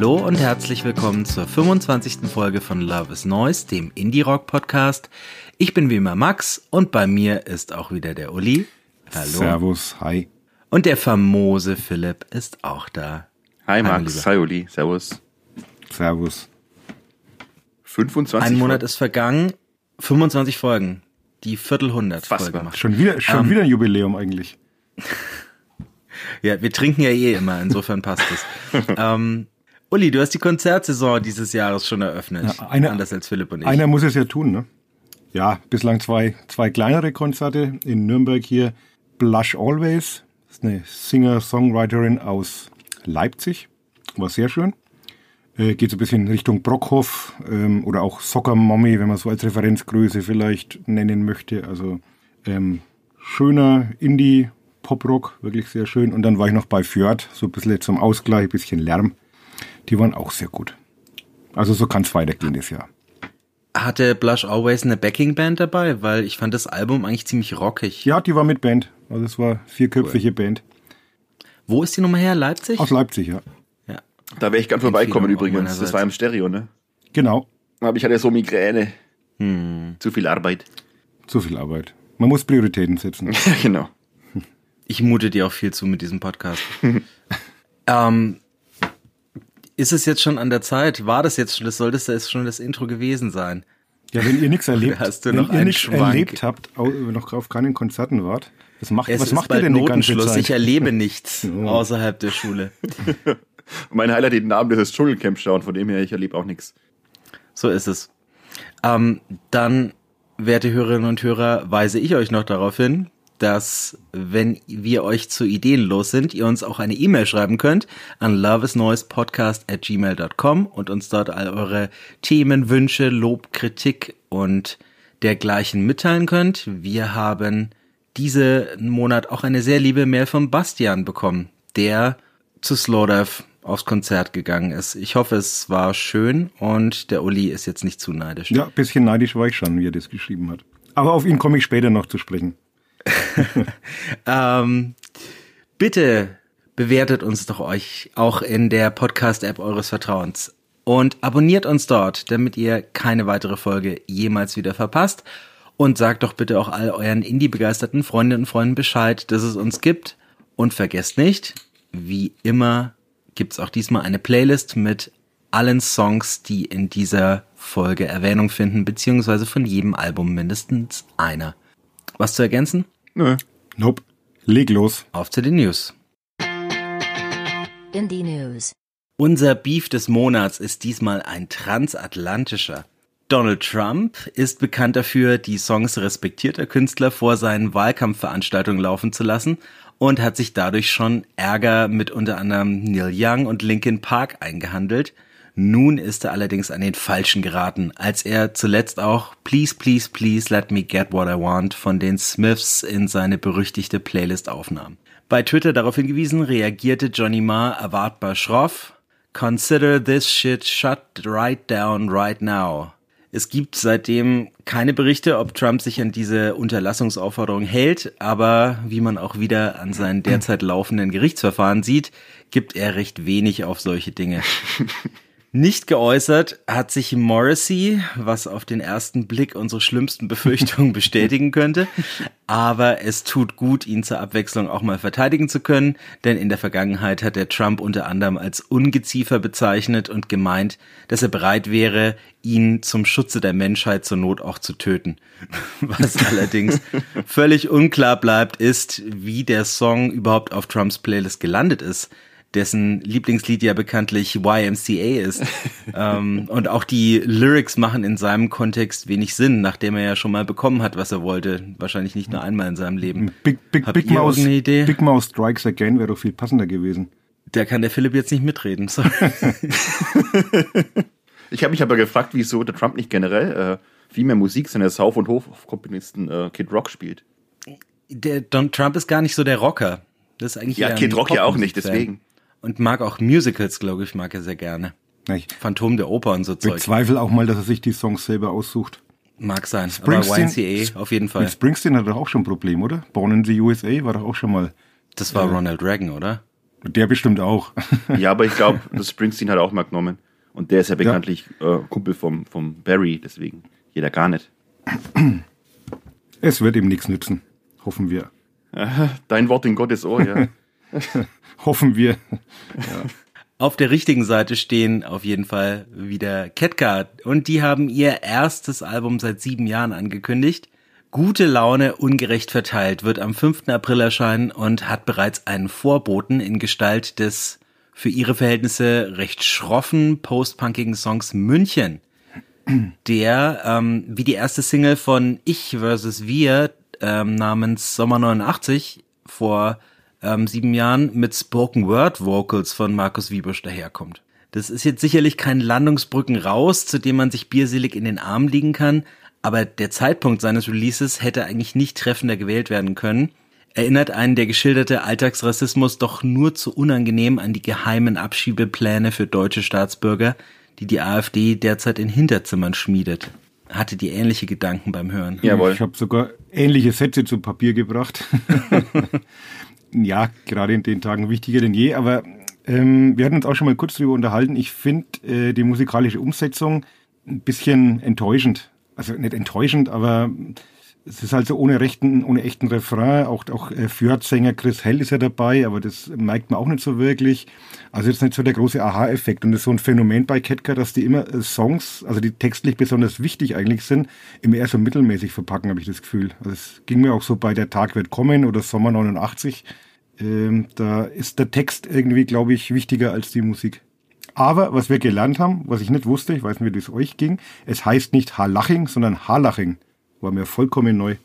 Hallo und herzlich willkommen zur 25. Folge von Love is Noise, dem Indie-Rock-Podcast. Ich bin wie immer Max und bei mir ist auch wieder der Uli. Hallo. Servus, hi. Und der famose Philipp ist auch da. Hi Max, hi Uli, servus. Servus. 25 Ein Monat Folgen. ist vergangen, 25 Folgen, die Viertelhundert Fast Folge mal. macht. Schon wieder, schon Ähm, wieder ein Jubiläum eigentlich. Ja, wir trinken ja eh immer, insofern passt es. ähm, Uli, du hast die Konzertsaison dieses Jahres schon eröffnet. Ja, eine- anders als Philipp und ich. Einer muss es ja tun, ne? Ja, bislang zwei, zwei kleinere Konzerte in Nürnberg hier. Blush Always, das ist eine Singer-Songwriterin aus Leipzig. War sehr schön. Äh, geht so ein bisschen Richtung Brockhoff ähm, oder auch Soccer Mommy, wenn man so als Referenzgröße vielleicht nennen möchte. Also ähm, schöner Indie-Pop-Rock, wirklich sehr schön. Und dann war ich noch bei Fjord, so ein bisschen zum Ausgleich, ein bisschen Lärm. Die waren auch sehr gut. Also so kann es weitergehen das Jahr. Hatte Blush Always eine Backing-Band dabei? Weil ich fand das Album eigentlich ziemlich rockig. Ja, die war mit Band. Also es war vierköpfige Band. Wo ist die Nummer her? Leipzig? Aus Leipzig, ja. Ja. Da wäre ich gern vorbeikommen übrigens. Das war im Stereo, ne? Genau. Aber ich hatte so Migräne. Hm. Zu viel Arbeit. Zu viel Arbeit. Man muss Prioritäten setzen. Ja, genau. Ich mute dir auch viel zu mit diesem Podcast. ähm, ist es jetzt schon an der Zeit? War das jetzt schon, das sollte das schon das Intro gewesen sein? Ja, wenn ihr nichts erlebt, Hast du wenn noch ihr nichts erlebt habt, noch auf keinen Konzerten wart, was macht, Es was ist macht ihr denn die ganze Notenschluss. Ich Zeit? erlebe nichts Oh. außerhalb der Schule. Mein Highlight den Namen des Dschungelcamp schauen, von dem her, ich erlebe auch nichts. So ist es. Ähm, dann, werte Hörerinnen und Hörer, weise ich euch noch darauf hin, dass, wenn wir euch zu ideenlos sind, ihr uns auch eine E-Mail schreiben könnt an loveisnoisepodcast at gmail.com und uns dort all eure Themen, Wünsche, Lob, Kritik und dergleichen mitteilen könnt. Wir haben diesen Monat auch eine sehr liebe Mail von Bastian bekommen, der zu Slowdive aufs Konzert gegangen ist. Ich hoffe, es war schön und der Uli ist jetzt nicht zu neidisch. Ja, bisschen neidisch war ich schon, wie er das geschrieben hat. Aber auf ihn komme ich später noch zu sprechen. Ähm, bitte bewertet uns doch euch auch in der Podcast-App eures Vertrauens und abonniert uns dort, damit ihr keine weitere Folge jemals wieder verpasst. Und sagt doch bitte auch all euren Indie-begeisterten Freundinnen und Freunden Bescheid, dass es uns gibt. Und vergesst nicht, wie immer gibt's auch diesmal eine Playlist mit allen Songs, die in dieser Folge Erwähnung finden, beziehungsweise von jedem Album mindestens einer. Was zu ergänzen? Nö. Nope. Leg los. Auf zu den News. Indie News. Unser Beef des Monats ist diesmal ein transatlantischer. Donald Trump ist bekannt dafür, die Songs respektierter Künstler vor seinen Wahlkampfveranstaltungen laufen zu lassen und hat sich dadurch schon Ärger mit unter anderem Neil Young und Linkin Park eingehandelt. Nun ist er allerdings an den Falschen geraten, als er zuletzt auch Please, Please, Please Let Me Get What I Want von den Smiths in seine berüchtigte Playlist aufnahm. Bei Twitter darauf hingewiesen, reagierte Johnny Marr erwartbar schroff. Consider this shit shut right down right now. Es gibt seitdem keine Berichte, ob Trump sich an diese Unterlassungsaufforderung hält, aber wie man auch wieder an seinen derzeit laufenden Gerichtsverfahren sieht, gibt er recht wenig auf solche Dinge. Nicht geäußert hat sich Morrissey, was auf den ersten Blick unsere schlimmsten Befürchtungen bestätigen könnte. Aber es tut gut, ihn zur Abwechslung auch mal verteidigen zu können, denn in der Vergangenheit hat er Trump unter anderem als Ungeziefer bezeichnet und gemeint, dass er bereit wäre, ihn zum Schutze der Menschheit zur Not auch zu töten. Was allerdings völlig unklar bleibt, ist, wie der Song überhaupt auf Trumps Playlist gelandet ist dessen Lieblingslied ja bekanntlich YMCA ist. ähm, und auch die Lyrics machen in seinem Kontext wenig Sinn, nachdem er ja schon mal bekommen hat, was er wollte. Wahrscheinlich nicht nur einmal in seinem Leben. Big, Big, Habt Big ihr Mouse, Idee? Big Mouse Strikes Again wäre doch viel passender gewesen. Da kann der Philipp jetzt nicht mitreden. Sorry. Ich habe mich aber gefragt, wieso der Trump nicht generell äh, viel mehr Musik seiner Sauf- und Hofkomponisten äh, Kid Rock spielt. Der Donald Trump ist gar nicht so der Rocker. Das ist eigentlich Ja, Kid Rock ja auch nicht, deswegen. Und mag auch Musicals, glaube ich, mag er sehr gerne. Ich Phantom der Oper und so Zeug. bezweifle auch mal, dass er sich die Songs selber aussucht. Mag sein. Aber Springsteen- YMCA auf jeden Fall. Mit Springsteen hat er auch schon ein Problem, oder? Born in the USA war doch auch schon mal. Das war Ronald Reagan, oder? Der bestimmt auch. Ja, aber ich glaube, das Springsteen hat er auch mal genommen. Und der ist ja bekanntlich äh, Kumpel vom, vom Barry, deswegen jeder gar nicht. es wird ihm nichts nützen. Hoffen wir. Dein Wort in Gottes Ohr, ja. Hoffen wir. Auf der richtigen Seite stehen auf jeden Fall wieder Ketka und die haben ihr erstes Album seit sieben Jahren angekündigt. Gute Laune ungerecht verteilt wird am 5. April erscheinen und hat bereits einen Vorboten in Gestalt des für ihre Verhältnisse recht schroffen postpunkigen Songs München, der ähm, wie die erste Single von Ich vs. Wir ähm, namens Sommer 89 vor ähm, sieben Jahren mit Spoken Word Vocals von Markus Wiebusch daherkommt. Das ist jetzt sicherlich kein Landungsbrücken raus, zu dem man sich bierselig in den Arm liegen kann, aber der Zeitpunkt seines Releases hätte eigentlich nicht treffender gewählt werden können. Erinnert einen der geschilderte Alltagsrassismus doch nur zu unangenehm an die geheimen Abschiebepläne für deutsche Staatsbürger, die die AfD derzeit in Hinterzimmern schmiedet. Hatte die ähnliche Gedanken beim Hören. Jawohl. Ich habe sogar ähnliche Sätze zu Papier gebracht. ja, gerade in den Tagen wichtiger denn je. Aber ähm, wir hatten uns auch schon mal kurz darüber unterhalten. Ich finde äh, die musikalische Umsetzung ein bisschen enttäuschend. Also nicht enttäuschend, aber es ist halt so ohne rechten, ohne echten Refrain. Auch, auch äh, Fjord-Sänger Chris Hell ist ja dabei, aber das merkt man auch nicht so wirklich. Also jetzt nicht so der große Aha-Effekt. Und das ist so ein Phänomen bei Ketka, dass die immer äh, Songs, also die textlich besonders wichtig eigentlich sind, immer eher so mittelmäßig verpacken, habe ich das Gefühl. Also es ging mir auch so bei Der Tag wird kommen oder Sommer 89. Ähm, da ist der Text irgendwie, glaube ich, wichtiger als die Musik. Aber was wir gelernt haben, was ich nicht wusste, ich weiß nicht, wie das euch ging, es heißt nicht Harlaching, sondern Harlaching. War mir vollkommen neu.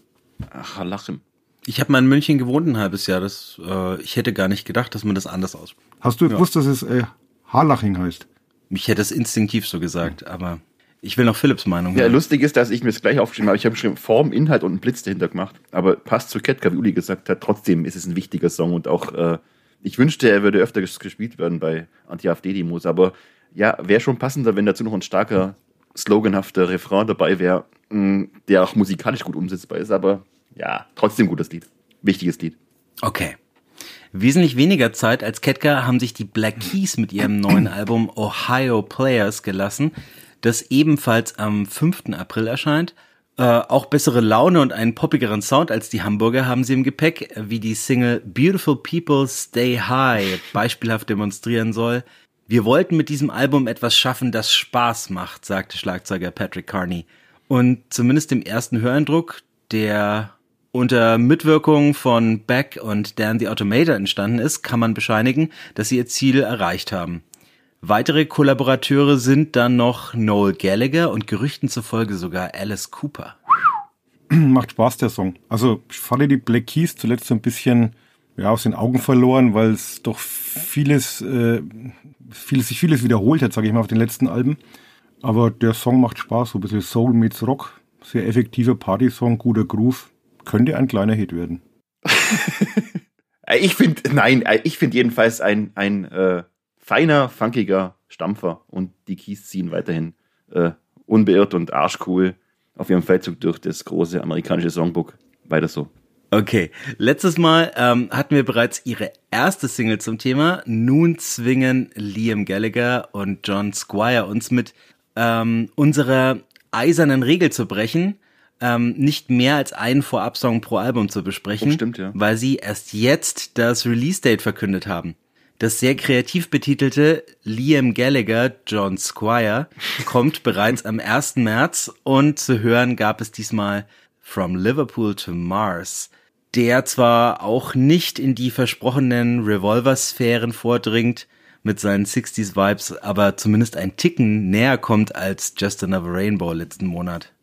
Ach, Lachem. Ich habe mal in München gewohnt ein halbes Jahr. Das, äh, ich hätte gar nicht gedacht, dass man das anders ausspricht. Hast du gewusst, dass es äh, Harlaching heißt? Mich hätte es instinktiv so gesagt, aber ich will noch Philipps Meinung Ja, hören. lustig ist, dass ich mir das gleich aufgeschrieben habe. Ich habe geschrieben Form, Inhalt und einen Blitz dahinter gemacht. Aber passt zu Ketka, wie Uli gesagt hat. Trotzdem ist es ein wichtiger Song und auch, äh, ich wünschte, er würde öfter ges- gespielt werden bei Anti-AfD-Demos. Aber ja, wäre schon passender, wenn dazu noch ein starker, sloganhafter Refrain dabei wäre, mh, der auch musikalisch gut umsetzbar ist. Aber ja, trotzdem gutes Lied. Wichtiges Lied. Okay. Wesentlich weniger Zeit als Ketka haben sich die Black Keys mit ihrem neuen Album Ohio Players gelassen, das ebenfalls am 5. April erscheint. Äh, auch bessere Laune und einen poppigeren Sound als die Hamburger haben sie im Gepäck, wie die Single Beautiful People Stay High beispielhaft demonstrieren soll. Wir wollten mit diesem Album etwas schaffen, das Spaß macht, sagte Schlagzeuger Patrick Carney. Und zumindest im ersten Höreindruck, der unter Mitwirkung von Beck und Dan the Automator entstanden ist, kann man bescheinigen, dass sie ihr Ziel erreicht haben. Weitere Kollaborateure sind dann noch Noel Gallagher und Gerüchten zufolge sogar Alice Cooper. Macht Spaß, der Song. Also ich fand die Black Keys zuletzt so ein bisschen ja, aus den Augen verloren, weil es doch vieles, äh, vieles, sich vieles wiederholt hat, sage ich mal, auf den letzten Alben. Aber der Song macht Spaß, so ein bisschen Soul meets Rock. Sehr effektiver Party-Song, guter Groove. Könnte ein kleiner Hit werden. Ich finde, nein, ich finde jedenfalls ein, ein äh, feiner, funkiger Stampfer und die Keys ziehen weiterhin äh, unbeirrt und arschcool auf ihrem Feldzug durch das große amerikanische Songbook. Weiter so. Okay, letztes Mal ähm, hatten wir bereits ihre erste Single zum Thema. Nun zwingen Liam Gallagher und John Squire uns mit ähm, unserer eisernen Regel zu brechen, ähm, nicht mehr als einen Vorabsong pro Album zu besprechen, Oh, stimmt, ja. weil sie erst jetzt das Release-Date verkündet haben. Das sehr kreativ betitelte Liam Gallagher, John Squire, kommt bereits am 1. März und zu hören gab es diesmal From Liverpool to Mars, der zwar auch nicht in die versprochenen Revolver-Sphären vordringt mit seinen 60s-Vibes, aber zumindest ein Ticken näher kommt als Just Another Rainbow letzten Monat.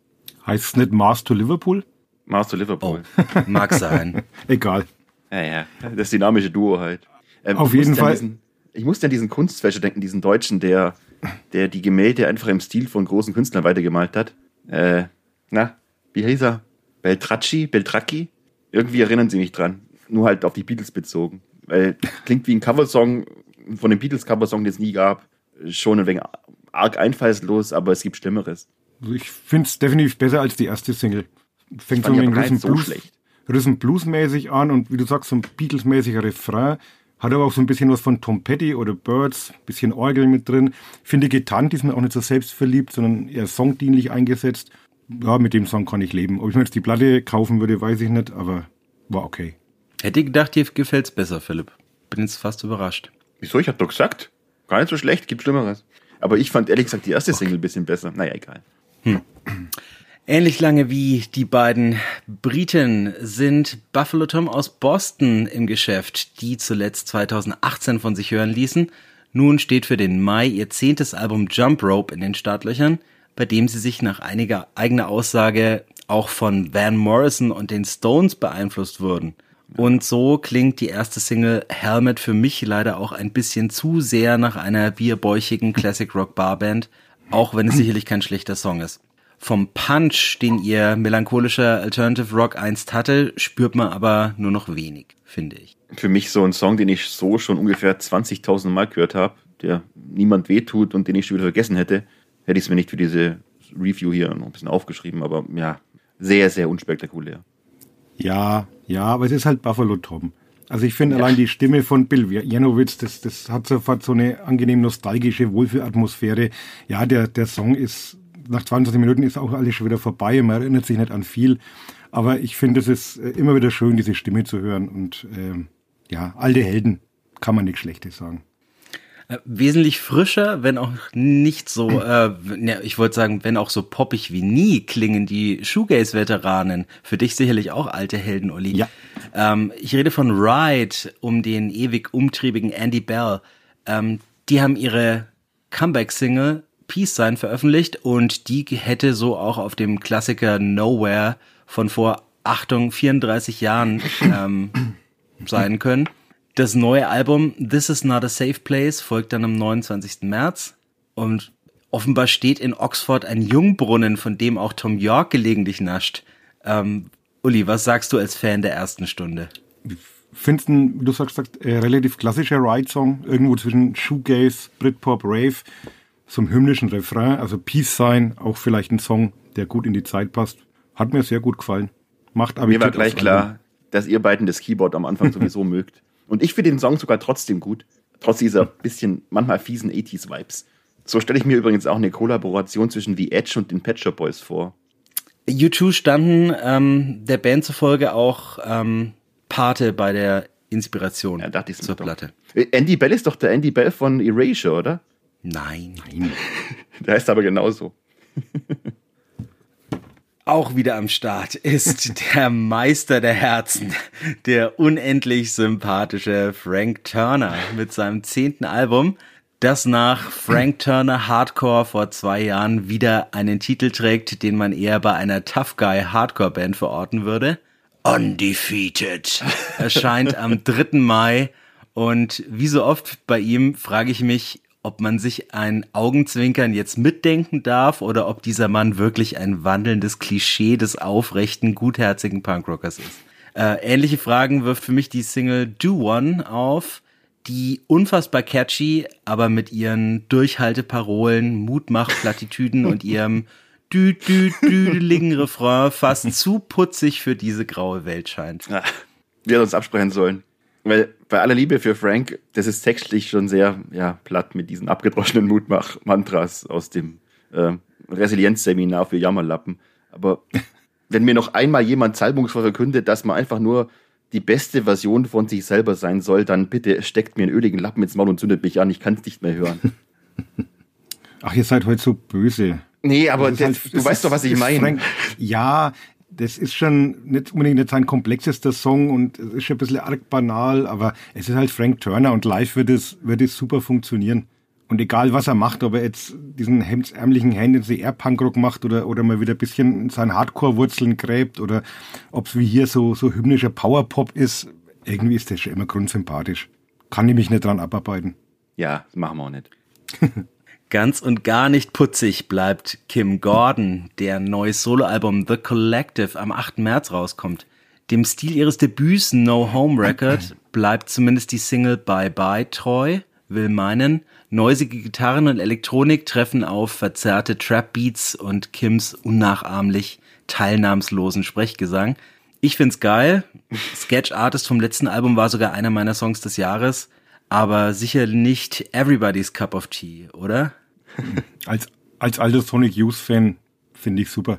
Heißt es nicht Mars to Liverpool? Mars to Liverpool. Mag sein. Egal. Ja, ja. Das dynamische Duo halt. Ähm, Auf jeden Fall. Diesen, ich musste an diesen Kunstfälscher denken, diesen Deutschen, der, der die Gemälde einfach im Stil von großen Künstlern weitergemalt hat. Äh, Na, wie hieß er? Beltracci? Beltracchi? Irgendwie erinnern sie mich dran. Nur halt auf die Beatles bezogen. Weil klingt wie ein Coversong von dem Beatles-Coversong, den es nie gab. Schon ein wenig arg einfallslos, aber es gibt Schlimmeres. Also ich finde es definitiv besser als die erste Single. Fängt so mit so Blues, schlecht. Rhythm Blues-mäßig an und wie du sagst, so ein Beatles-mäßiger Refrain. Hat aber auch so ein bisschen was von Tom Petty oder Birds, bisschen Orgel mit drin. Finde Gitarren diesmal auch nicht so selbstverliebt, sondern eher songdienlich eingesetzt. Ja, mit dem Song kann ich leben. Ob ich mir jetzt die Platte kaufen würde, weiß ich nicht, aber war okay. Hätte gedacht, dir gefällt's besser, Philipp. Bin jetzt fast überrascht. Wieso? Ich hab doch gesagt. Gar nicht so schlecht, gibt Schlimmeres. Aber ich fand ehrlich gesagt die erste Single ein bisschen besser. Naja, egal. Ähnlich lange wie die beiden Briten sind Buffalo Tom aus Boston im Geschäft, die zuletzt 2018 von sich hören ließen. Nun steht für den Mai ihr zehntes Album Jump Rope in den Startlöchern, bei dem sie sich nach einiger eigener Aussage auch von Van Morrison und den Stones beeinflusst wurden. Und so klingt die erste Single Helmet für mich leider auch ein bisschen zu sehr nach einer bierbäuchigen Classic Rock Barband, auch wenn es sicherlich kein schlechter Song ist. Vom Punch, den ihr melancholischer Alternative Rock einst hatte, spürt man aber nur noch wenig, finde ich. Für mich so ein Song, den ich so schon ungefähr 20.000 Mal gehört habe, der niemand wehtut und den ich schon wieder vergessen hätte, hätte ich es mir nicht für diese Review hier noch ein bisschen aufgeschrieben. Aber ja, sehr, sehr unspektakulär. Ja, ja, aber es ist halt Buffalo Tom. Also ich finde allein die Stimme von Bill Janowitz, das, das hat sofort so eine angenehm nostalgische Wohlfühlatmosphäre. Ja, der, der Song ist, nach 20 Minuten ist auch alles schon wieder vorbei, man erinnert sich nicht an viel. Aber ich finde, es ist äh, immer wieder schön, diese Stimme zu hören. Und ähm, ja, alte Helden, kann man nichts Schlechtes sagen. Äh, wesentlich frischer, wenn auch nicht so, äh, ich wollte sagen, wenn auch so poppig wie nie klingen die Shoegaze-Veteranen. Für dich sicherlich auch alte Helden, Uli. Ja. Ähm, ich rede von Ride um den ewig umtriebigen Andy Bell. Ähm, die haben ihre Comeback-Single Peace Sign veröffentlicht und die hätte so auch auf dem Klassiker Nowhere von vor, Achtung, 34 Jahren ähm, sein können. Das neue Album This is not a safe place folgt dann am 29. März und offenbar steht in Oxford ein Jungbrunnen, von dem auch Tom York gelegentlich nascht. Ähm, Uli, was sagst du als Fan der ersten Stunde? Findest du, wie du sagst, sagst äh, relativ klassischer Ride-Song, irgendwo zwischen Shoegaze, Britpop, Rave, zum hymnischen Refrain, also Peace Sign, auch vielleicht ein Song, der gut in die Zeit passt. Hat mir sehr gut gefallen. Macht aber Mir war gleich klar, dass ihr beiden das Keyboard am Anfang sowieso mögt. Und ich finde den Song sogar trotzdem gut. Trotz dieser bisschen manchmal fiesen 80s-Vibes. So stelle ich mir übrigens auch eine Kollaboration zwischen The Edge und den Pet Shop Boys vor. U2 standen ähm, der Band zufolge auch ähm, Pate bei der Inspiration Ja, dachte ich zur doch. Platte. Äh, Andy Bell ist doch der Andy Bell von Erasure, oder? Nein. Der heißt aber genauso. Auch wieder am Start ist der Meister der Herzen, der unendlich sympathische Frank Turner mit seinem zehnten Album, das nach Frank Turner Hardcore vor zwei Jahren wieder einen Titel trägt, den man eher bei einer Tough Guy Hardcore Band verorten würde. Undefeated erscheint am 3. Mai und wie so oft bei ihm frage ich mich, ob man sich ein Augenzwinkern jetzt mitdenken darf oder ob dieser Mann wirklich ein wandelndes Klischee des aufrechten, gutherzigen Punkrockers ist. Äh, ähnliche Fragen wirft für mich die Single Do One auf, die unfassbar catchy, aber mit ihren Durchhalteparolen, Mutmachplattitüden und ihrem dü dü düdeligen Refrain fast zu putzig für diese graue Welt scheint. Ja, wir hätten uns absprechen sollen. Weil bei aller Liebe für Frank, das ist textlich schon sehr ja, platt mit diesen abgedroschenen Mutmach-Mantras aus dem äh, Resilienzseminar für Jammerlappen. Aber wenn mir noch einmal jemand salbungsvoll verkündet, dass man einfach nur die beste Version von sich selber sein soll, dann bitte steckt mir einen öligen Lappen ins Maul und zündet mich an. Ich kann es nicht mehr hören. Ach, ihr seid heute so böse. Nee, aber Das halt- du weißt doch, was ich meine. Frank- Ja, das ist schon nicht unbedingt jetzt sein komplexester Song und es ist schon ein bisschen arg banal, aber es ist halt Frank Turner und live wird es, wird es super funktionieren. Und egal was er macht, ob er jetzt diesen hemdsärmlichen Air Punkrock macht oder, oder mal wieder ein bisschen in seinen Hardcore-Wurzeln gräbt oder ob es wie hier so, so hymnischer Powerpop ist, irgendwie ist das schon immer grundsympathisch. Kann ich mich nicht dran abarbeiten. Ja, das machen wir auch nicht. Ganz und gar nicht putzig bleibt Kim Gordon, der neues Soloalbum The Collective am 8. März rauskommt. Dem Stil ihres Debüts No Home Record bleibt zumindest die Single Bye Bye treu, will meinen, neusige Gitarren und Elektronik treffen auf verzerrte Trap Beats und Kims unnachahmlich teilnahmslosen Sprechgesang. Ich find's geil. Sketch Artist vom letzten Album war sogar einer meiner Songs des Jahres, aber sicher nicht Everybody's Cup of Tea, oder? Als, als alter Sonic Youth Fan finde ich super.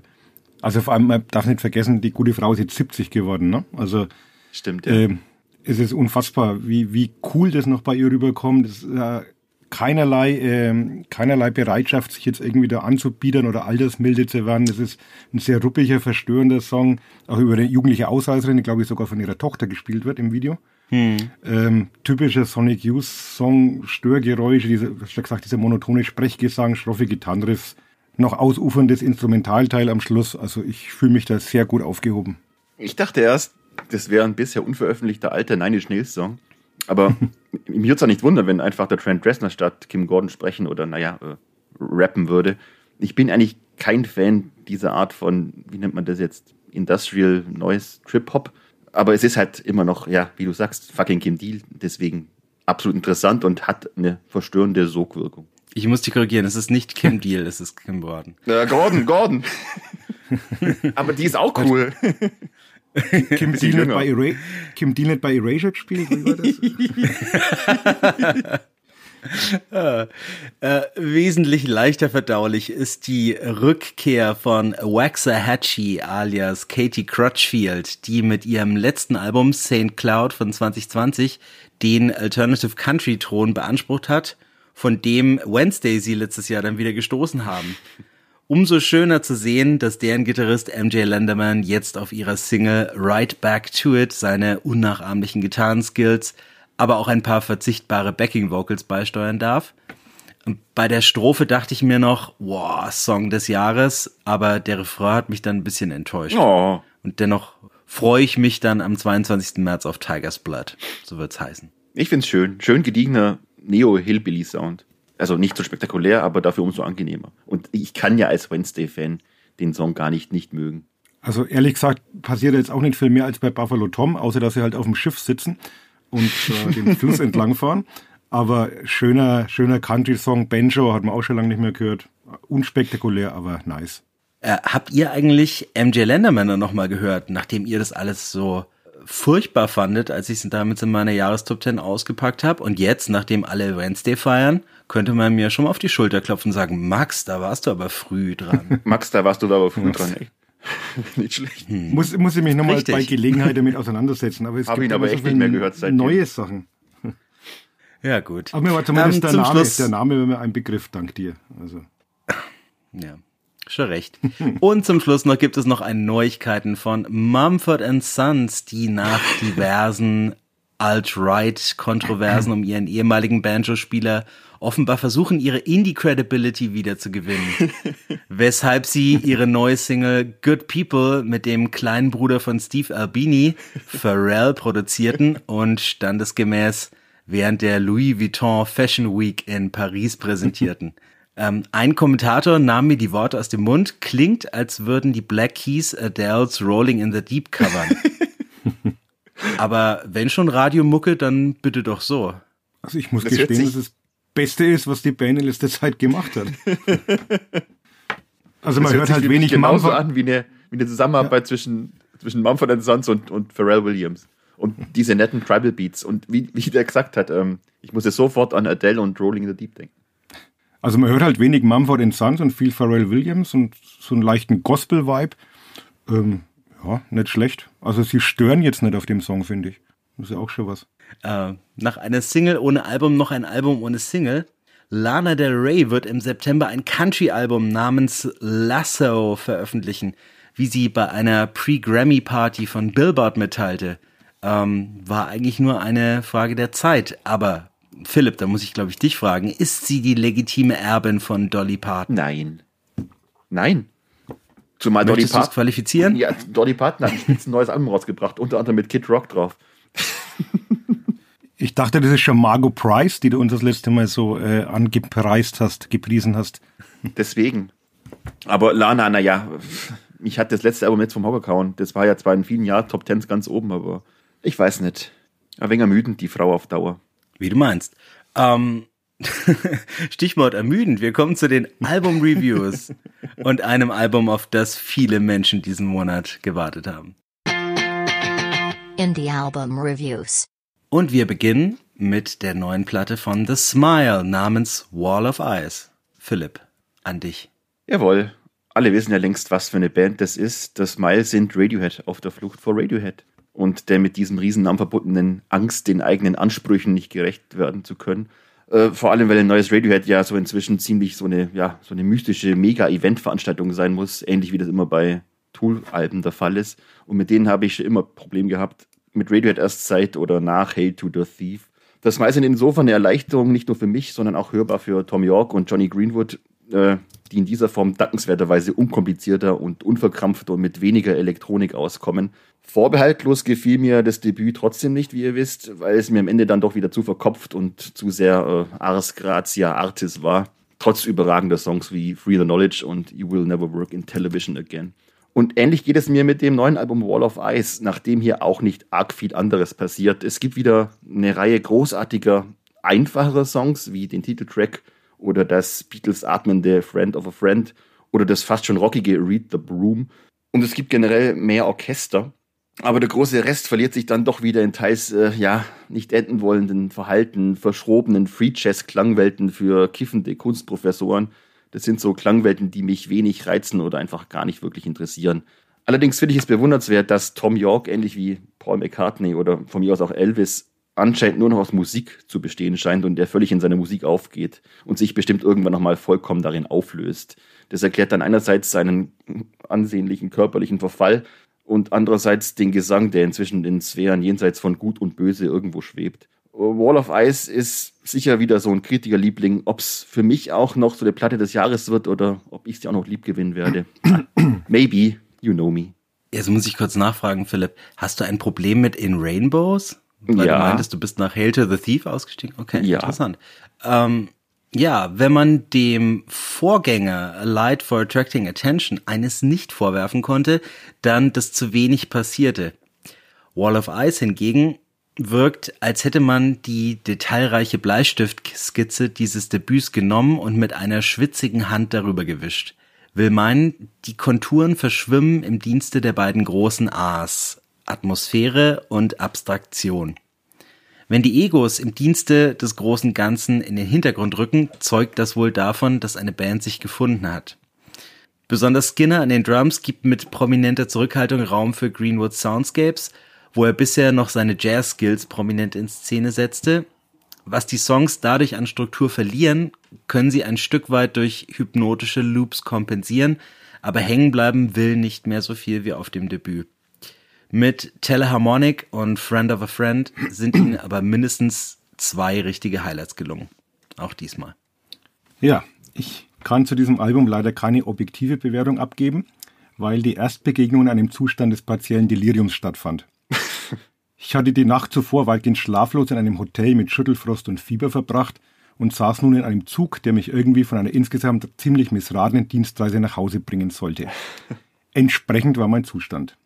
Also vor allem, man darf nicht vergessen, die gute Frau ist jetzt 70 geworden, ne? Also Stimmt, ja. ähm, es ist unfassbar, wie, wie cool das noch bei ihr rüberkommt. Ist äh, keinerlei, ähm, keinerlei Bereitschaft, sich jetzt irgendwie da anzubiedern oder altersmilde zu werden. Das ist ein sehr ruppiger, verstörender Song, auch über eine jugendliche Ausreißerin, die glaube ich sogar von ihrer Tochter gespielt wird im Video. Ähm, typischer Sonic Youth Song, Störgeräusche, diese, gesagt, dieser monotone Sprechgesang, schroffe Gitarrenriffs, noch ausuferndes Instrumentalteil am Schluss. Also ich fühle mich da sehr gut aufgehoben. Ich dachte erst, das wäre ein bisher unveröffentlichter alter Nine Inch Nails Song. Aber mir würde es auch nicht wundern, wenn einfach der Trent Reznor statt Kim Gordon sprechen oder, naja, äh, rappen würde. Ich bin eigentlich kein Fan dieser Art von, wie nennt man das jetzt, Industrial Noise Trip Hop. Aber es ist halt immer noch, ja, wie du sagst, fucking Kim Deal. Deswegen absolut interessant und hat eine verstörende Sogwirkung. Ich muss dich korrigieren, es ist nicht Kim Deal, es ist Kim Gordon. Äh, Gordon, Gordon. Aber die ist auch cool. Kim Deal, nicht bei Erasure gespielt? Wie war das? Äh, wesentlich leichter verdaulich ist die Rückkehr von Waxahachie alias Katie Crutchfield, die mit ihrem letzten Album St. Cloud von 2020 den Alternative Country Thron beansprucht hat, von dem Wednesday sie letztes Jahr dann wieder gestoßen haben. Umso schöner zu sehen, dass deren Gitarrist MJ Lenderman jetzt auf ihrer Single Right Back to It seine unnachahmlichen Gitarrenskills, aber auch ein paar verzichtbare Backing Vocals beisteuern darf. Und bei der Strophe dachte ich mir noch, wow, Song des Jahres, aber der Refrain hat mich dann ein bisschen enttäuscht. Oh, Und dennoch freue ich mich dann am 22. März auf Tiger's Blood. So wird's heißen. ich find's schön. Schön gediegener Neo-Hillbilly-Sound. Also nicht so spektakulär, aber dafür umso angenehmer. Und ich kann ja als Wednesday-Fan den Song gar nicht nicht mögen. Also ehrlich gesagt passiert jetzt auch nicht viel mehr als bei Buffalo Tom, außer dass sie halt auf dem Schiff sitzen und äh, den Fluss entlang fahren. Aber schöner, schöner Country-Song, Banjo, hat man auch schon lange nicht mehr gehört. Unspektakulär, aber nice. Äh, habt ihr eigentlich MJ Lenderman dann nochmal gehört, nachdem ihr das alles so furchtbar fandet, als ich es damals in meiner Jahrestop 10 ausgepackt habe? Und jetzt, nachdem alle Wednesday feiern, könnte man mir schon mal auf die Schulter klopfen und sagen, Max, da warst du aber früh dran. Max, da warst du da aber früh dran. Ey. nicht schlecht. Muss, muss ich mich nochmal bei Gelegenheit damit auseinandersetzen. Aber es Hab gibt ihn aber echt viele nicht mehr gehört seitdem. Neue Sachen. ja, gut. Aber mir war zumindest Ähm, der, zum Name, Schluss- der Name war mir ein Begriff, dank dir. Also. Ja, schon recht. Und zum Schluss noch gibt es noch eine Neuigkeiten von Mumford Sons, die nach diversen Alt-Right-Kontroversen um ihren ehemaligen Banjo-Spieler offenbar versuchen, ihre Indie-Credibility wieder zu gewinnen. Weshalb sie ihre neue Single Good People mit dem kleinen Bruder von Steve Albini, Pharrell, produzierten und standesgemäß während der Louis Vuitton Fashion Week in Paris präsentierten. Ähm, ein Kommentator nahm mir die Worte aus dem Mund, klingt, als würden die Black Keys Adele's Rolling in the Deep covern. Aber wenn schon Radiomucke, dann bitte doch so. Also ich muss Das gestehen, dass das Beste ist, was die Band in letzter Zeit gemacht hat. Also man Das hört halt wenig genauso Mumford. an wie eine, wie eine Zusammenarbeit zwischen, zwischen Mumford Sons und, und Pharrell Williams. Und diese netten Tribal Beats. Und wie, wie der gesagt hat, ähm, ich muss jetzt sofort an Adele und Rolling in the Deep denken. Also man hört halt wenig Mumford Sons und viel Pharrell Williams und so einen leichten Gospel-Vibe. Ähm, ja, nicht schlecht. Also sie stören jetzt nicht auf dem Song, finde ich. Das ist ja auch schon was. Äh, nach einer Single ohne Album noch ein Album ohne Single. Lana Del Rey wird im September ein Country-Album namens Lasso veröffentlichen, wie sie bei einer Pre-Grammy-Party von Billboard mitteilte. Ähm, war eigentlich nur eine Frage der Zeit. Aber Philipp, da muss ich glaube ich dich fragen, ist sie die legitime Erbin von Dolly Parton? Nein. Nein. Zumal Dolly Möchtest es Parton. qualifizieren? Ja, Dolly Parton hat ein neues Album rausgebracht, unter anderem mit Kid Rock drauf. Ich dachte, das ist schon Margot Price, die du uns das letzte Mal so äh, angepreist hast, gepriesen hast. Deswegen. Aber Lana, naja, mich hat das letzte Album jetzt vom Hocker kauen. Das war ja zwar in vielen Jahren Top Tens ganz oben, aber ich weiß nicht. Ein wenig ermüdend, die Frau auf Dauer. Wie du meinst. Ähm, Stichwort ermüdend. Wir kommen zu den Album-Reviews und einem Album, auf das viele Menschen diesen Monat gewartet haben. Indie Album Reviews. Und wir beginnen mit der neuen Platte von The Smile namens Wall of Ice. Philipp, an dich. Jawohl. Alle wissen ja längst, was für eine Band das ist. The Smile sind Radiohead auf der Flucht vor Radiohead. Und der mit diesem Riesennamen verbundenen Angst, den eigenen Ansprüchen nicht gerecht werden zu können. Äh, vor allem, weil ein neues Radiohead ja so inzwischen ziemlich so eine, ja, so eine mystische Mega-Event-Veranstaltung sein muss, ähnlich wie das immer bei Tool-Alben der Fall ist. Und mit denen habe ich schon immer Probleme gehabt. Mit Radiohead erst seit oder nach Hail to the Thief. Das war insofern eine Erleichterung, nicht nur für mich, sondern auch hörbar für Tom York und Johnny Greenwood, äh, die in dieser Form dankenswerterweise unkomplizierter und unverkrampfter und mit weniger Elektronik auskommen. Vorbehaltlos gefiel mir das Debüt trotzdem nicht, wie ihr wisst, weil es mir am Ende dann doch wieder zu verkopft und zu sehr äh, Ars Gratia Artis war. Trotz überragender Songs wie Free the Knowledge und You Will Never Work in Television Again. Und ähnlich geht es mir mit dem neuen Album Wall of Ice, nachdem hier auch nicht arg viel anderes passiert. Es gibt wieder eine Reihe großartiger, einfacherer Songs, wie den Titeltrack oder das Beatles atmende Friend of a Friend oder das fast schon rockige Read the Broom. Und es gibt generell mehr Orchester. Aber der große Rest verliert sich dann doch wieder in teils, äh, ja, nicht enden wollenden Verhalten, verschrobenen Free-Jazz-Klangwelten für kiffende Kunstprofessoren. Das sind so Klangwelten, die mich wenig reizen oder einfach gar nicht wirklich interessieren. Allerdings finde ich es bewundernswert, dass Tom York, ähnlich wie Paul McCartney oder von mir aus auch Elvis, anscheinend nur noch aus Musik zu bestehen scheint und der völlig in seine Musik aufgeht und sich bestimmt irgendwann nochmal vollkommen darin auflöst. Das erklärt dann einerseits seinen ansehnlichen körperlichen Verfall und andererseits den Gesang, der inzwischen in Sphären jenseits von Gut und Böse irgendwo schwebt. Wall of Ice ist sicher wieder so ein Kritikerliebling. Ob es für mich auch noch so eine Platte des Jahres wird oder ob ich sie auch noch lieb gewinnen werde. Maybe, you know me. Jetzt muss ich kurz nachfragen, Philipp. Hast du ein Problem mit In Rainbows? Weil Ja. du meintest, du bist nach Hail to the Thief ausgestiegen. Okay, Ja. interessant. Ähm, ja, wenn man dem Vorgänger A Light for Attracting Attention eines nicht vorwerfen konnte, dann dass zu wenig passierte. Wall of Ice hingegen wirkt, als hätte man die detailreiche Bleistiftskizze dieses Debüts genommen und mit einer schwitzigen Hand darüber gewischt. Will meinen, die Konturen verschwimmen im Dienste der beiden großen A's, Atmosphäre und Abstraktion. Wenn die Egos im Dienste des großen Ganzen in den Hintergrund rücken, zeugt das wohl davon, dass eine Band sich gefunden hat. Besonders Skinner an den Drums gibt mit prominenter Zurückhaltung Raum für Greenwood Soundscapes, wo er bisher noch seine Jazz-Skills prominent in Szene setzte. Was die Songs dadurch an Struktur verlieren, können sie ein Stück weit durch hypnotische Loops kompensieren, aber hängen bleiben will nicht mehr so viel wie auf dem Debüt. Mit Teleharmonic und Friend of a Friend sind ihnen aber mindestens zwei richtige Highlights gelungen. Auch diesmal. Ja, ich kann zu diesem Album leider keine objektive Bewertung abgeben, weil die Erstbegegnung in einem Zustand des partiellen Deliriums stattfand. Ich hatte die Nacht zuvor weitgehend schlaflos in einem Hotel mit Schüttelfrost und Fieber verbracht und saß nun in einem Zug, der mich irgendwie von einer insgesamt ziemlich missratenen Dienstreise nach Hause bringen sollte. Entsprechend war mein Zustand.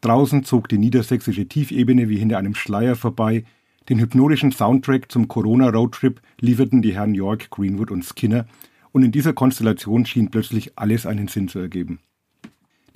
Draußen zog die niedersächsische Tiefebene wie hinter einem Schleier vorbei. Den hypnotischen Soundtrack zum Corona-Roadtrip lieferten die Herren York, Greenwood und Skinner, und in dieser Konstellation schien plötzlich alles einen Sinn zu ergeben.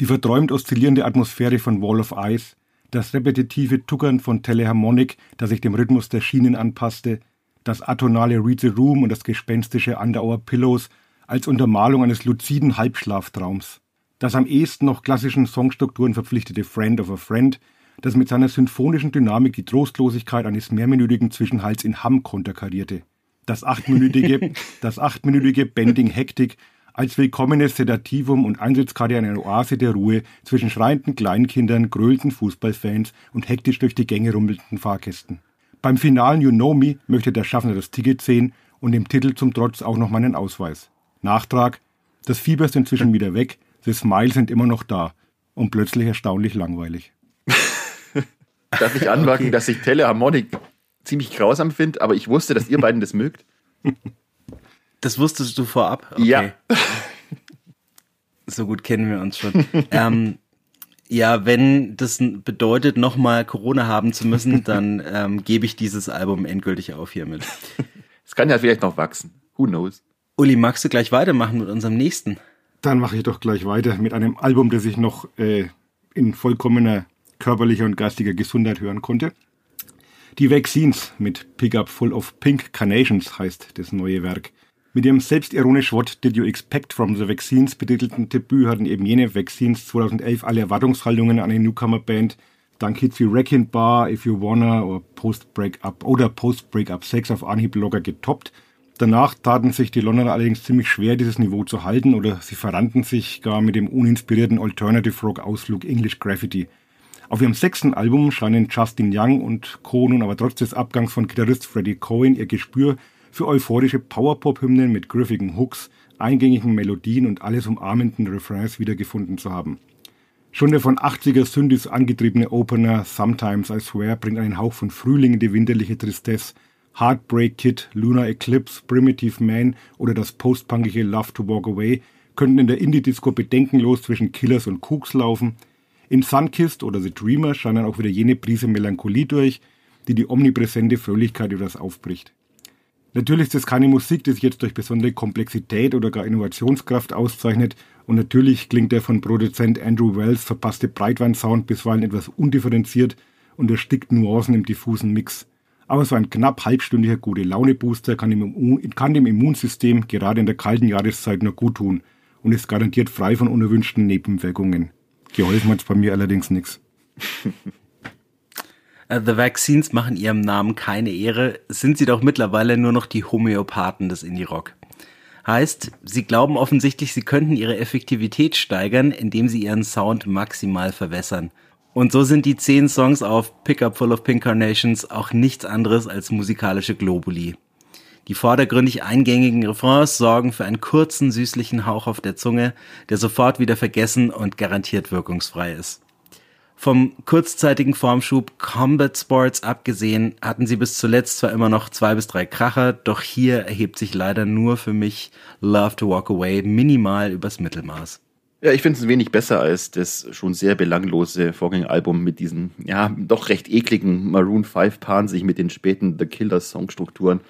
Die verträumt oszillierende Atmosphäre von Wall of Ice, das repetitive Tuckern von Teleharmonic, das sich dem Rhythmus der Schienen anpasste, das atonale Read the Room und das gespenstische Under Our Pillows als Untermalung eines luziden Halbschlaftraums. Das am ehesten noch klassischen Songstrukturen verpflichtete Friend of a Friend, das mit seiner symphonischen Dynamik die Trostlosigkeit eines mehrminütigen Zwischenhalts in Hamm konterkarierte. Das achtminütige, das achtminütige Bending Hektik als willkommenes Sedativum und Eintrittskarte in eine Oase der Ruhe zwischen schreienden Kleinkindern, gröhlten Fußballfans und hektisch durch die Gänge rummelnden Fahrgästen. Beim finalen You Know Me möchte der Schaffner das Ticket sehen und dem Titel zum Trotz auch noch meinen Ausweis. Nachtrag, das Fieber ist inzwischen wieder weg, die Smiles sind immer noch da und plötzlich erstaunlich langweilig. Darf ich anmerken, dass sich Teleharmonic ziemlich grausam finde, aber ich wusste, dass ihr beiden das mögt. Das wusstest du vorab? Okay. Ja. So gut kennen wir uns schon. ähm, ja, wenn das bedeutet, nochmal Corona haben zu müssen, dann ähm, gebe ich dieses Album endgültig auf hiermit. Es kann ja vielleicht noch wachsen. Who knows? Uli, magst du gleich weitermachen mit unserem nächsten? Dann mache ich doch gleich weiter mit einem Album, das ich noch äh, in vollkommener körperlicher und geistiger Gesundheit hören konnte. Die Vaccines mit Pickup Full of Pink Carnations heißt das neue Werk. Mit ihrem selbstironisch What Did You Expect from the Vaccines betitelten Debüt hatten eben jene Vaccines 2011 alle Erwartungshaltungen an eine Newcomer-Band dank Hits wie Wrecking Bar, If You Wanna oder Post Breakup oder Post Breakup Sex auf Anhieb locker getoppt. Danach taten sich die Londoner allerdings ziemlich schwer, dieses Niveau zu halten oder sie verrannten sich gar mit dem uninspirierten Alternative Rock Ausflug English Graffiti. Auf ihrem sechsten Album scheinen Justin Young und Co. nun aber trotz des Abgangs von Gitarrist Freddie Cohen ihr Gespür für euphorische Powerpop-Hymnen mit griffigen Hooks, eingängigen Melodien und alles umarmenden Refrains wiedergefunden zu haben. Schon der von 80er Syndis angetriebene Opener Sometimes I Swear bringt einen Hauch von Frühling in die winterliche Tristesse. Heartbreak Kid, Lunar Eclipse, Primitive Man oder das postpunkige Love to Walk Away könnten in der Indie-Disco bedenkenlos zwischen Killers und Cooks laufen. In Sunkist oder The Dreamer scheinen auch wieder jene Prise Melancholie durch, die die omnipräsente Fröhlichkeit über das aufbricht. Natürlich ist es keine Musik, die sich jetzt durch besondere Komplexität oder gar Innovationskraft auszeichnet und natürlich klingt der von Produzent Andrew Wells verpasste Breitwand-Sound bisweilen etwas undifferenziert und erstickt Nuancen im diffusen Mix. Aber so ein knapp halbstündiger Gute-Laune-Booster kann kann dem Immunsystem gerade in der kalten Jahreszeit nur gut tun und ist garantiert frei von unerwünschten Nebenwirkungen. Geholfen hat's bei mir allerdings nichts. Äh, The Vaccines machen ihrem Namen keine Ehre, sind sie doch mittlerweile nur noch die Homöopathen des Indie-Rock. Heißt, sie glauben offensichtlich, sie könnten ihre Effektivität steigern, indem sie ihren Sound maximal verwässern. Und so sind die zehn Songs auf Pickup Full of Pink Carnations auch nichts anderes als musikalische Globuli. Die vordergründig eingängigen Refrains sorgen für einen kurzen, süßlichen Hauch auf der Zunge, der sofort wieder vergessen und garantiert wirkungsfrei ist. Vom kurzzeitigen Formschub Combat Sports abgesehen hatten sie bis zuletzt zwar immer noch zwei bis drei Kracher, doch hier erhebt sich leider nur für mich Love to Walk Away minimal übers Mittelmaß. Ja, ich finde es ein wenig besser als das schon sehr belanglose Vorgängeralbum mit diesen, ja, doch recht ekligen Maroon 5 Paaren sich mit den späten The Killer Songstrukturen.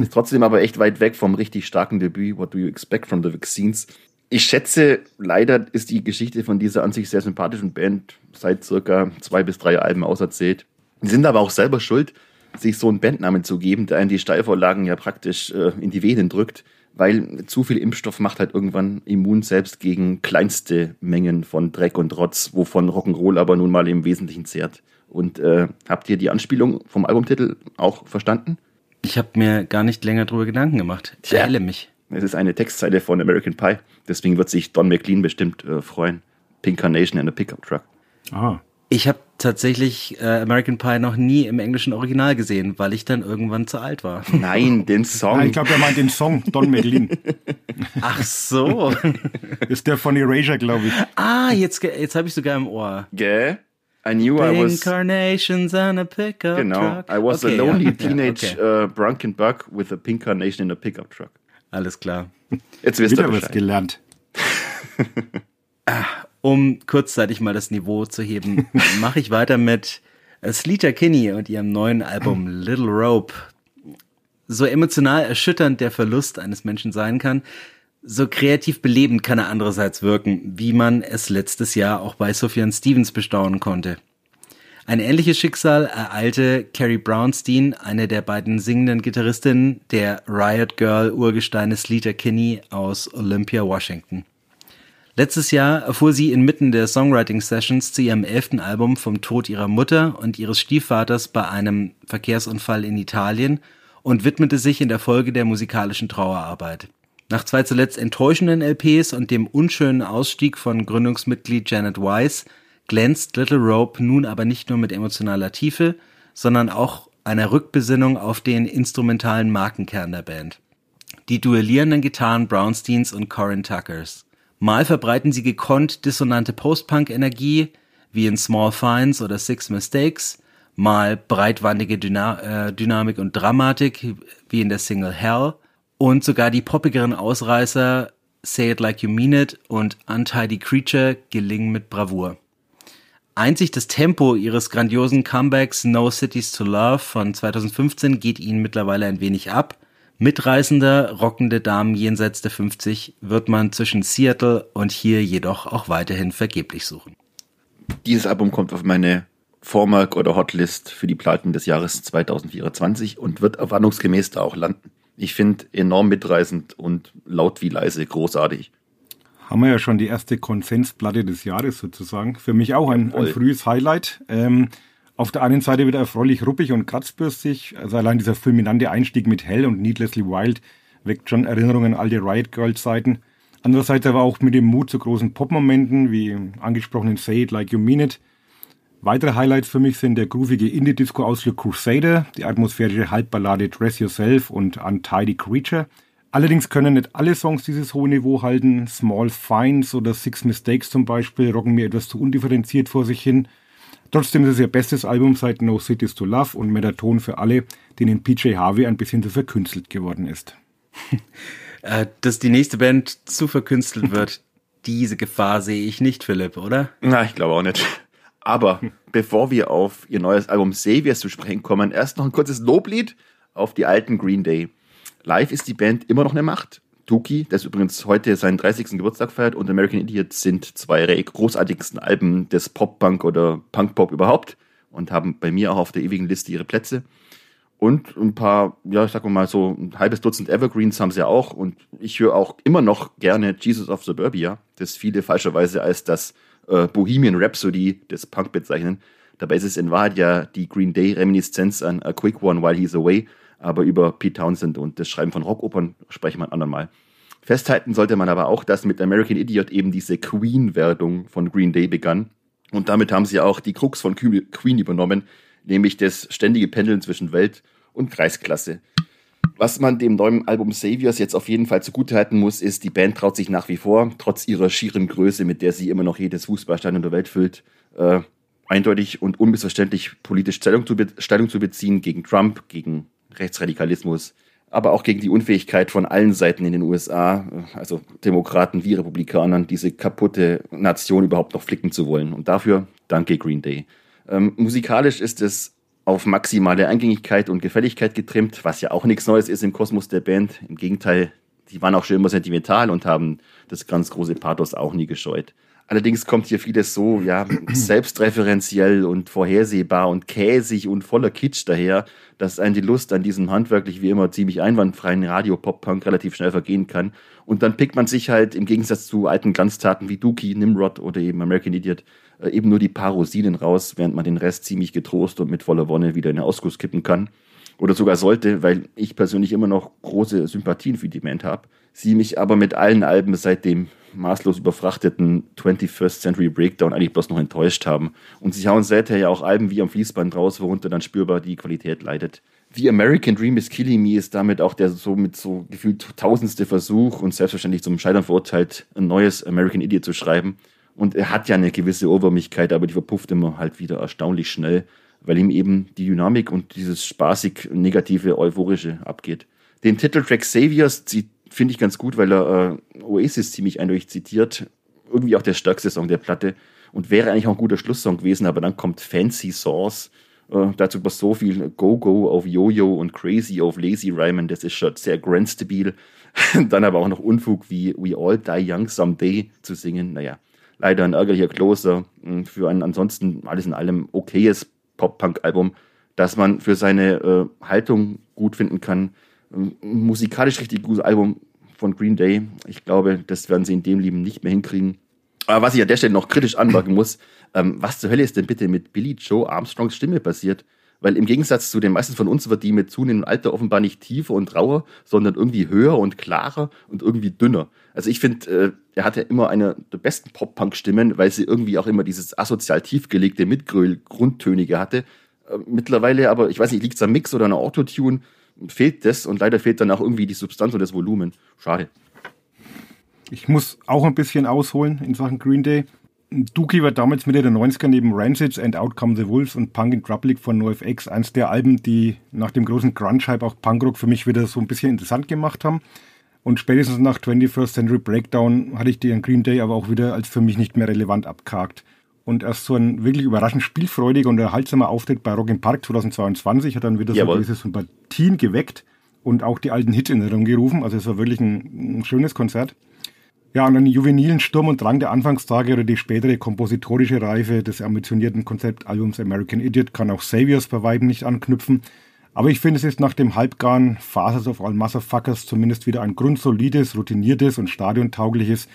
Ist trotzdem aber echt weit weg vom richtig starken Debüt What Do You Expect from the Vaccines ich schätze, leider ist die Geschichte von dieser an sich sehr sympathischen Band seit circa zwei bis drei Alben auserzählt. Die sind aber auch selber schuld, sich so einen Bandnamen zu geben, der einen die Steilvorlagen ja praktisch äh, in die Venen drückt, weil zu viel Impfstoff macht halt irgendwann immun selbst gegen kleinste Mengen von Dreck und Rotz, wovon Rock'n'Roll aber nun mal im Wesentlichen zehrt. Und äh, habt ihr die Anspielung vom Albumtitel auch verstanden? Ich habe mir gar nicht länger drüber Gedanken gemacht. Ich Tja. mich. Es ist eine Textzeile von American Pie. Deswegen wird sich Don McLean bestimmt äh, freuen. Pink Carnation in a Pickup Truck. Ah. Ich habe tatsächlich äh, American Pie noch nie im englischen Original gesehen, weil ich dann irgendwann zu alt war. Nein, den Song. Nein, ich glaube, er meint den Song, Don McLean. Ach so. ist der von Erasure, glaube ich. Ah, jetzt, jetzt habe ich sogar im Ohr. Gell? I knew Pink I was. Carnations and a pickup genau, truck. Genau. I was okay, a lonely ja, teenage ja, okay. uh, Brunken Buck with a pink carnation in a pickup truck. Alles klar. Jetzt wirst Wieder du was gelernt. Ah, um kurzzeitig mal das Niveau zu heben, mache ich weiter mit Sleater Kinney und ihrem neuen Album Little Rope. So emotional erschütternd der Verlust eines Menschen sein kann, so kreativ belebend kann er andererseits wirken, wie man es letztes Jahr auch bei Sufjan Stevens bestaunen konnte. Ein ähnliches Schicksal ereilte Carrie Brownstein, eine der beiden singenden Gitarristinnen der Riot Girl Urgesteine Sleater Kinney aus Olympia, Washington. Letztes Jahr erfuhr sie inmitten der Songwriting-Sessions zu ihrem elften Album vom Tod ihrer Mutter und ihres Stiefvaters bei einem Verkehrsunfall in Italien und widmete sich in der Folge der musikalischen Trauerarbeit. Nach zwei zuletzt enttäuschenden LPs und dem unschönen Ausstieg von Gründungsmitglied Janet Weiss glänzt Little Rope nun aber nicht nur mit emotionaler Tiefe, sondern auch einer Rückbesinnung auf den instrumentalen Markenkern der Band. Die duellierenden Gitarren Brownsteins und Corin Tuckers. Mal verbreiten sie gekonnt dissonante Post-Punk-Energie, wie in Small Finds oder Six Mistakes, mal breitwandige Dyna äh, Dynamik und Dramatik, wie in der Single Hell, und sogar die poppigeren Ausreißer Say It Like You Mean It und Untidy Creature gelingen mit Bravour. Einzig das Tempo ihres grandiosen Comebacks No Cities to Love von 2015 geht ihnen mittlerweile ein wenig ab. Mitreißender, rockende Damen jenseits der 50 wird man zwischen Seattle und hier jedoch auch weiterhin vergeblich suchen. Dieses Album kommt auf meine Vormark oder Hotlist für die Platten des Jahres 2024 und wird erwartungsgemäß da auch landen. Ich finde enorm mitreißend und laut wie leise großartig. Haben wir ja schon die erste Konsensplatte des Jahres sozusagen. Für mich auch ein, ein frühes Highlight. Ähm, auf der einen Seite wieder erfreulich ruppig und kratzbürstig. Also allein dieser fulminante Einstieg mit Hell und Needlessly Wild weckt schon Erinnerungen an alte Riot Girls Zeiten. Andererseits aber auch mit dem Mut zu großen Popmomenten, wie angesprochenen Say It Like You Mean It. Weitere Highlights für mich sind der groovige Indie-Disco-Ausflug Crusader, die atmosphärische Halbballade Dress Yourself und Untidy Creature. Allerdings können nicht alle Songs dieses hohe Niveau halten. Small Fines oder Six Mistakes zum Beispiel rocken mir etwas zu undifferenziert vor sich hin. Trotzdem ist es ihr bestes Album seit No Cities to Love und Metaton für alle, denen PJ Harvey ein bisschen zu verkünstelt geworden ist. Äh, dass die nächste Band zu verkünstelt wird, diese Gefahr sehe ich nicht, Philipp, oder? Na, ich glaube auch nicht. Aber bevor wir auf ihr neues Album Saviors zu sprechen kommen, erst noch ein kurzes Loblied auf die alten Green Day. Live ist die Band immer noch eine Macht. Tuki, das übrigens heute seinen 30. Geburtstag feiert, und American Idiot sind zwei der großartigsten Alben des Pop-Punk oder Punk-Pop überhaupt und haben bei mir auch auf der ewigen Liste ihre Plätze. Und ein paar, ja, ich sag mal so ein halbes Dutzend Evergreens haben sie auch. Und ich höre auch immer noch gerne Jesus of Suburbia, das viele falscherweise als das äh, Bohemian Rhapsody des Punk bezeichnen. Dabei ist es in Wahrheit ja die Green Day Reminiszenz an A Quick One While He's Away, aber über Pete Townsend und das Schreiben von Rockopern sprechen wir ein andermal. Festhalten sollte man aber auch, dass mit American Idiot eben diese Queen-Werdung von Green Day begann. Und damit haben sie auch die Krux von Queen übernommen, nämlich das ständige Pendeln zwischen Welt- und Kreisklasse. Was man dem neuen Album Saviors jetzt auf jeden Fall zugutehalten muss, ist, die Band traut sich nach wie vor, trotz ihrer schieren Größe, mit der sie immer noch jedes Fußballstadion der Welt füllt, äh, eindeutig und unmissverständlich politisch Stellung zu, Stellung zu beziehen gegen Trump, gegen Rechtsradikalismus, aber auch gegen die Unfähigkeit von allen Seiten in den USA, also Demokraten wie Republikanern, diese kaputte Nation überhaupt noch flicken zu wollen. Und dafür danke Green Day. Ähm, musikalisch ist es auf maximale Eingängigkeit und Gefälligkeit getrimmt, was ja auch nichts Neues ist im Kosmos der Band. Im Gegenteil, die waren auch schon immer sentimental und haben das ganz große Pathos auch nie gescheut. Allerdings kommt hier vieles so, ja, selbstreferenziell und vorhersehbar und käsig und voller Kitsch daher, dass einen die Lust an diesem handwerklich wie immer ziemlich einwandfreien Radio-Pop-Punk relativ schnell vergehen kann. Und dann pickt man sich halt im Gegensatz zu alten Glanztaten wie Dookie, Nimrod oder eben American Idiot äh, eben nur die paar Rosinen raus, während man den Rest ziemlich getrost und mit voller Wonne wieder in den Ausguss kippen kann. Oder sogar sollte, weil ich persönlich immer noch große Sympathien für die Band habe. Sie mich aber mit allen Alben seit dem maßlos überfrachteten 21st Century Breakdown eigentlich bloß noch enttäuscht haben. Und sie hauen seither ja auch Alben wie am Fließband raus, worunter dann spürbar die Qualität leidet. The American Dream is Killing Me ist damit auch der so mit so gefühlt tausendste Versuch und selbstverständlich zum Scheitern verurteilt, ein neues American Idiot zu schreiben. Und er hat ja eine gewisse Obermüdigkeit, aber die verpufft immer halt wieder erstaunlich schnell, weil ihm eben die Dynamik und dieses spaßig negative, euphorische abgeht. Den Titeltrack Saviors finde ich ganz gut, weil er äh, Oasis ziemlich eindeutig zitiert. Irgendwie auch der stärkste Song der Platte und wäre eigentlich auch ein guter Schlusssong gewesen, aber dann kommt Fancy Sauce. Äh, dazu was so viel Go-Go auf Yo-Yo und Crazy auf Lazy Ryman, das ist schon sehr grand stabil. dann aber auch noch Unfug wie We All Die Young Someday zu singen. Naja, leider ein ärgerlicher Closer hm, für ein ansonsten alles in allem okayes Pop-Punk-Album, das man für seine äh, Haltung gut finden kann. Musikalisch richtig gutes Album von Green Day. Ich glaube, das werden sie in dem Leben nicht mehr hinkriegen. Aber was ich an der Stelle noch kritisch anmerken muss, ähm, was zur Hölle ist denn bitte mit Billy Joe Armstrongs Stimme passiert? Weil im Gegensatz zu den meisten von uns wird die mit zunehmendem Alter offenbar nicht tiefer und rauer, sondern irgendwie höher und klarer und irgendwie dünner. Also ich finde, äh, er hatte immer eine der besten Pop-Punk-Stimmen, weil sie irgendwie auch immer dieses asozial tiefgelegte Mitgröl-Grundtönige hatte. Äh, mittlerweile aber, ich weiß nicht, liegt es am Mix oder einer Autotune, fehlt das und leider fehlt dann auch irgendwie die Substanz und das Volumen. Schade. Ich muss auch ein bisschen ausholen in Sachen Green Day. Dookie war damals Mitte der 90er neben Rancids and Out Come the Wolves und Punk in Trouble von NoFX eins der Alben, die nach dem großen Grunge-Hype auch Punkrock für mich wieder so ein bisschen interessant gemacht haben. Und spätestens nach 21st Century Breakdown hatte ich die an Green Day aber auch wieder als für mich nicht mehr relevant abgehakt. Und erst so ein wirklich überraschend spielfreudiger und erhaltsamer Auftritt bei Rock im Park 2022 hat dann wieder Jawohl. so diese Sympathien geweckt und auch die alten Hits in Erinnerung gerufen. Also es war wirklich ein, ein schönes Konzert. Ja, und an den juvenilen Sturm und Drang der Anfangstage oder die spätere kompositorische Reife des ambitionierten Konzeptalbums American Idiot kann auch Saviors bei Weiben nicht anknüpfen. Aber ich finde, es ist nach dem halbgaren Phases of All Motherfuckers zumindest wieder ein grundsolides, routiniertes und stadiontaugliches,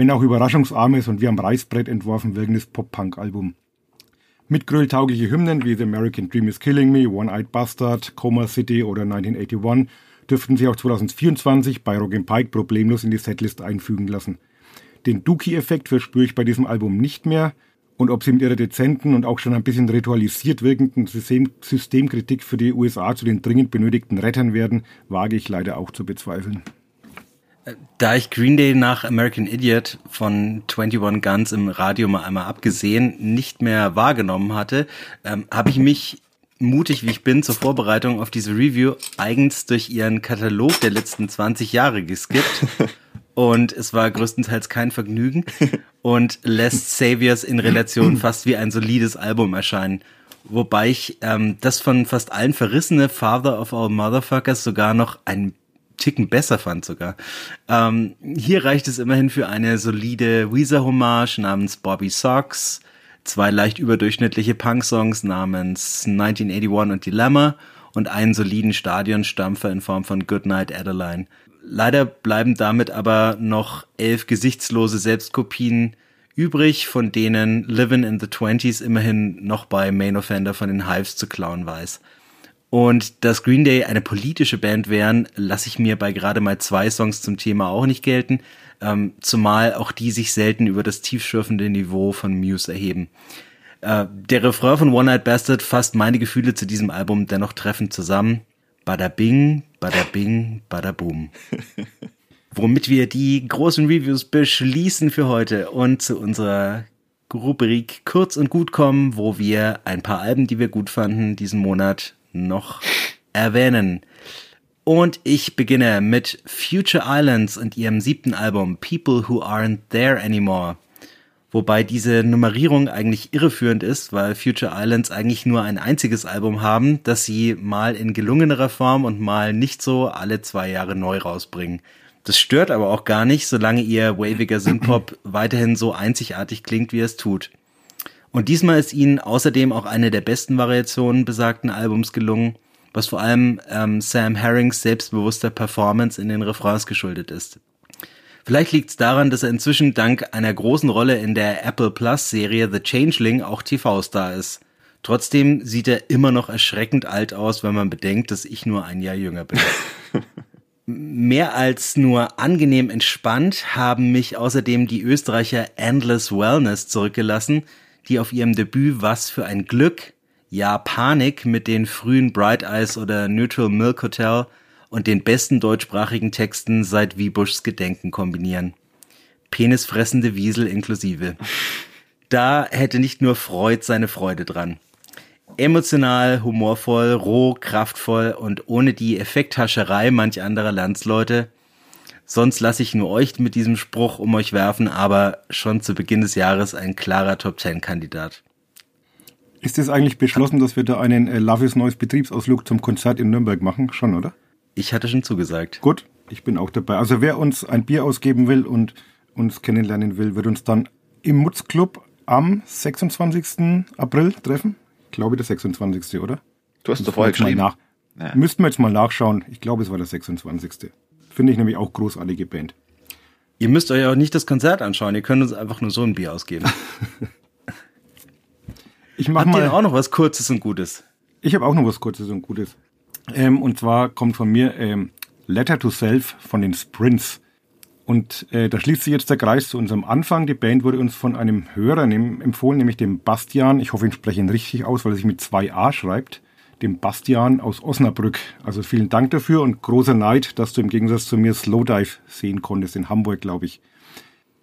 wenn auch überraschungsarmes und wie am Reißbrett entworfen wirkendes Pop-Punk-Album. Mit grilltaugliche Hymnen wie The American Dream is Killing Me, One-Eyed Bastard, Coma City oder 1981 dürften sie auch 2024 bei Rock Pike problemlos in die Setlist einfügen lassen. Den Dookie-Effekt verspüre ich bei diesem Album nicht mehr und ob sie mit ihrer dezenten und auch schon ein bisschen ritualisiert wirkenden System Systemkritik für die USA zu den dringend benötigten Rettern werden, wage ich leider auch zu bezweifeln. Da ich Green Day nach American Idiot von 21 Guns im Radio mal einmal abgesehen nicht mehr wahrgenommen hatte, ähm, habe ich mich mutig wie ich bin zur Vorbereitung auf diese Review eigens durch ihren Katalog der letzten 20 Jahre geskippt. Und es war größtenteils kein Vergnügen und lässt Saviors in Relation fast wie ein solides Album erscheinen. Wobei ich ähm, das von fast allen verrissene Father of All Motherfuckers sogar noch ein Ticken besser fand sogar. Ähm, hier reicht es immerhin für eine solide Weezer-Hommage namens Bobby Socks, zwei leicht überdurchschnittliche Punk-Songs namens 1981 und Dilemma und einen soliden Stadionstampfer in Form von Goodnight Adeline. Leider bleiben damit aber noch elf gesichtslose Selbstkopien übrig, von denen Living in the Twenties immerhin noch bei Main Offender von den Hives zu klauen weiß. Und dass Green Day eine politische Band wären, lasse ich mir bei gerade mal zwei Songs zum Thema auch nicht gelten, ähm, zumal auch die sich selten über das tiefschürfende Niveau von Muse erheben. Äh, der Refrain von One Night Bastard fasst meine Gefühle zu diesem Album dennoch treffend zusammen. Bada bing, bada bing, bada boom. Womit wir die großen Reviews beschließen für heute und zu unserer Rubrik kurz und gut kommen, wo wir ein paar Alben, die wir gut fanden, diesen Monat noch erwähnen. Und ich beginne mit Future Islands und ihrem siebten Album People Who Aren't There Anymore. Wobei diese Nummerierung eigentlich irreführend ist, weil Future Islands eigentlich nur ein einziges Album haben, das sie mal in gelungenerer Form und mal nicht so alle zwei Jahre neu rausbringen. Das stört aber auch gar nicht, solange ihr waviger Synthpop weiterhin so einzigartig klingt, wie es tut. Und diesmal ist ihnen außerdem auch eine der besten Variationen besagten Albums gelungen, was vor allem ähm, Sam Herrings selbstbewusster Performance in den Refrains geschuldet ist. Vielleicht liegt es daran, dass er inzwischen dank einer großen Rolle in der Apple Plus Serie The Changeling auch TV-Star ist. Trotzdem sieht er immer noch erschreckend alt aus, wenn man bedenkt, dass ich nur ein Jahr jünger bin. Mehr als nur angenehm entspannt haben mich außerdem die Österreicher Endless Wellness zurückgelassen, die auf ihrem Debüt Was für ein Glück, ja Panik mit den frühen Bright Eyes oder Neutral Milk Hotel und den besten deutschsprachigen Texten seit Wiebuschs Gedenken kombinieren. Penisfressende Wiesel inklusive. Da hätte nicht nur Freud seine Freude dran. Emotional, humorvoll, roh, kraftvoll und ohne die Effekthascherei manch anderer Landsleute Sonst lasse ich nur euch mit diesem Spruch um euch werfen, aber schon zu Beginn des Jahres ein klarer Top Ten Kandidat. Ist es eigentlich beschlossen, dass wir da einen äh, Love is Neues Betriebsausflug zum Konzert in Nürnberg machen? Schon, oder? Ich hatte schon zugesagt. Gut, ich bin auch dabei. Also wer uns ein Bier ausgeben will und uns kennenlernen will, wird uns dann im Mutz Club am 26. April treffen. Ich glaube, der 26. oder? Du hast es doch vorher geschrieben. Nach. Ja. Müssten wir jetzt mal nachschauen. Ich glaube, es war der 26. Finde ich nämlich auch großartige Band. Ihr müsst euch auch nicht das Konzert anschauen, ihr könnt uns einfach nur so ein Bier ausgeben. ich mache mal auch noch was Kurzes und Gutes. Ich habe auch noch was Kurzes und Gutes. Ähm, und zwar kommt von mir ähm, Letter to Self von den Sprints. Und äh, da schließt sich jetzt der Kreis zu unserem Anfang. Die Band wurde uns von einem Hörer empfohlen, nämlich dem Bastian. Ich hoffe, ich spreche ihn richtig aus, weil er sich mit zwei A schreibt dem Bastian aus Osnabrück. Also vielen Dank dafür und großer Neid, dass du im Gegensatz zu mir Slowdive sehen konntest in Hamburg, glaube ich.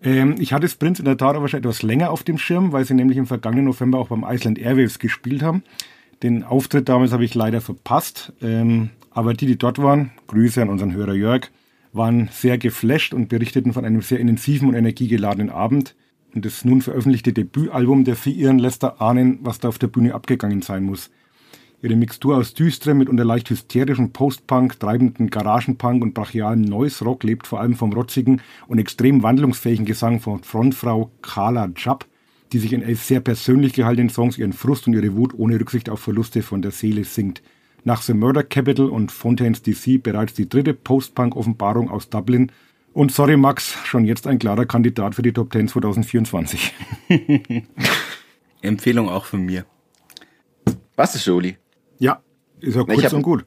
Ähm, ich hatte Prince in der Tat aber schon etwas länger auf dem Schirm, weil sie nämlich im vergangenen November auch beim Iceland Airwaves gespielt haben. Den Auftritt damals habe ich leider verpasst. Ähm, aber die, die dort waren, Grüße an unseren Hörer Jörg, waren sehr geflasht und berichteten von einem sehr intensiven und energiegeladenen Abend. Und das nun veröffentlichte Debütalbum der Vieren lässt da ahnen, was da auf der Bühne abgegangen sein muss. Ihre Mixtur aus düsterem, mitunter leicht hysterischen Post-Punk, treibenden Garagenpunk und brachialem Noise-Rock lebt vor allem vom rotzigen und extrem wandlungsfähigen Gesang von Frontfrau Carla Jupp, die sich in elf sehr persönlich gehaltenen Songs ihren Frust und ihre Wut ohne Rücksicht auf Verluste von der Seele singt. Nach The Murder Capital und Fontaines DC bereits die dritte Post-Punk-Offenbarung aus Dublin und sorry Max, schon jetzt ein klarer Kandidat für die Top 10 2024. Empfehlung auch von mir. Was ist Jolie? Ja, ist ja kurz hab, und gut.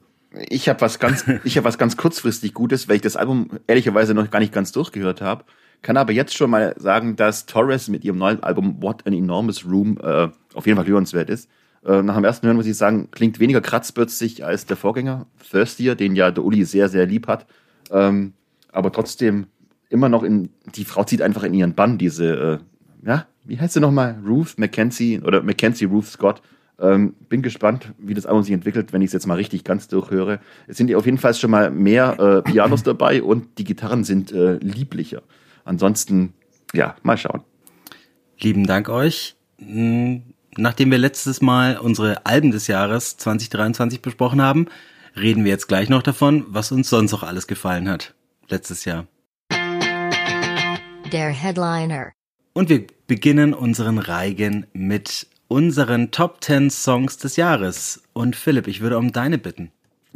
Ich habe was ganz, ich habe was ganz kurzfristig Gutes, weil ich das Album ehrlicherweise noch gar nicht ganz durchgehört habe. Kann aber jetzt schon mal sagen, dass Torres mit ihrem neuen Album What an Enormous Room äh, auf jeden Fall hörenswert ist. Äh, nach dem ersten Hören muss ich sagen, klingt weniger kratzbürzig als der Vorgänger Thirstier, den ja der Uli sehr, sehr lieb hat. Ähm, aber trotzdem immer noch in, die Frau zieht einfach in ihren Bann diese, äh, ja, wie heißt sie nochmal? Ruth Mackenzie oder Mackenzie Ruth Scott. Ähm, bin gespannt, wie das Album sich entwickelt, wenn ich es jetzt mal richtig ganz durchhöre. Es sind auf jeden Fall schon mal mehr äh, Pianos dabei und die Gitarren sind äh, lieblicher. Ansonsten, ja, mal schauen. Lieben Dank euch. Hm, nachdem wir letztes Mal unsere Alben des Jahres 2023 besprochen haben, reden wir jetzt gleich noch davon, was uns sonst noch alles gefallen hat. Letztes Jahr. Der Headliner. Und wir beginnen unseren Reigen mit unseren Top 10 Songs des Jahres. Und Philipp, ich würde um deine bitten.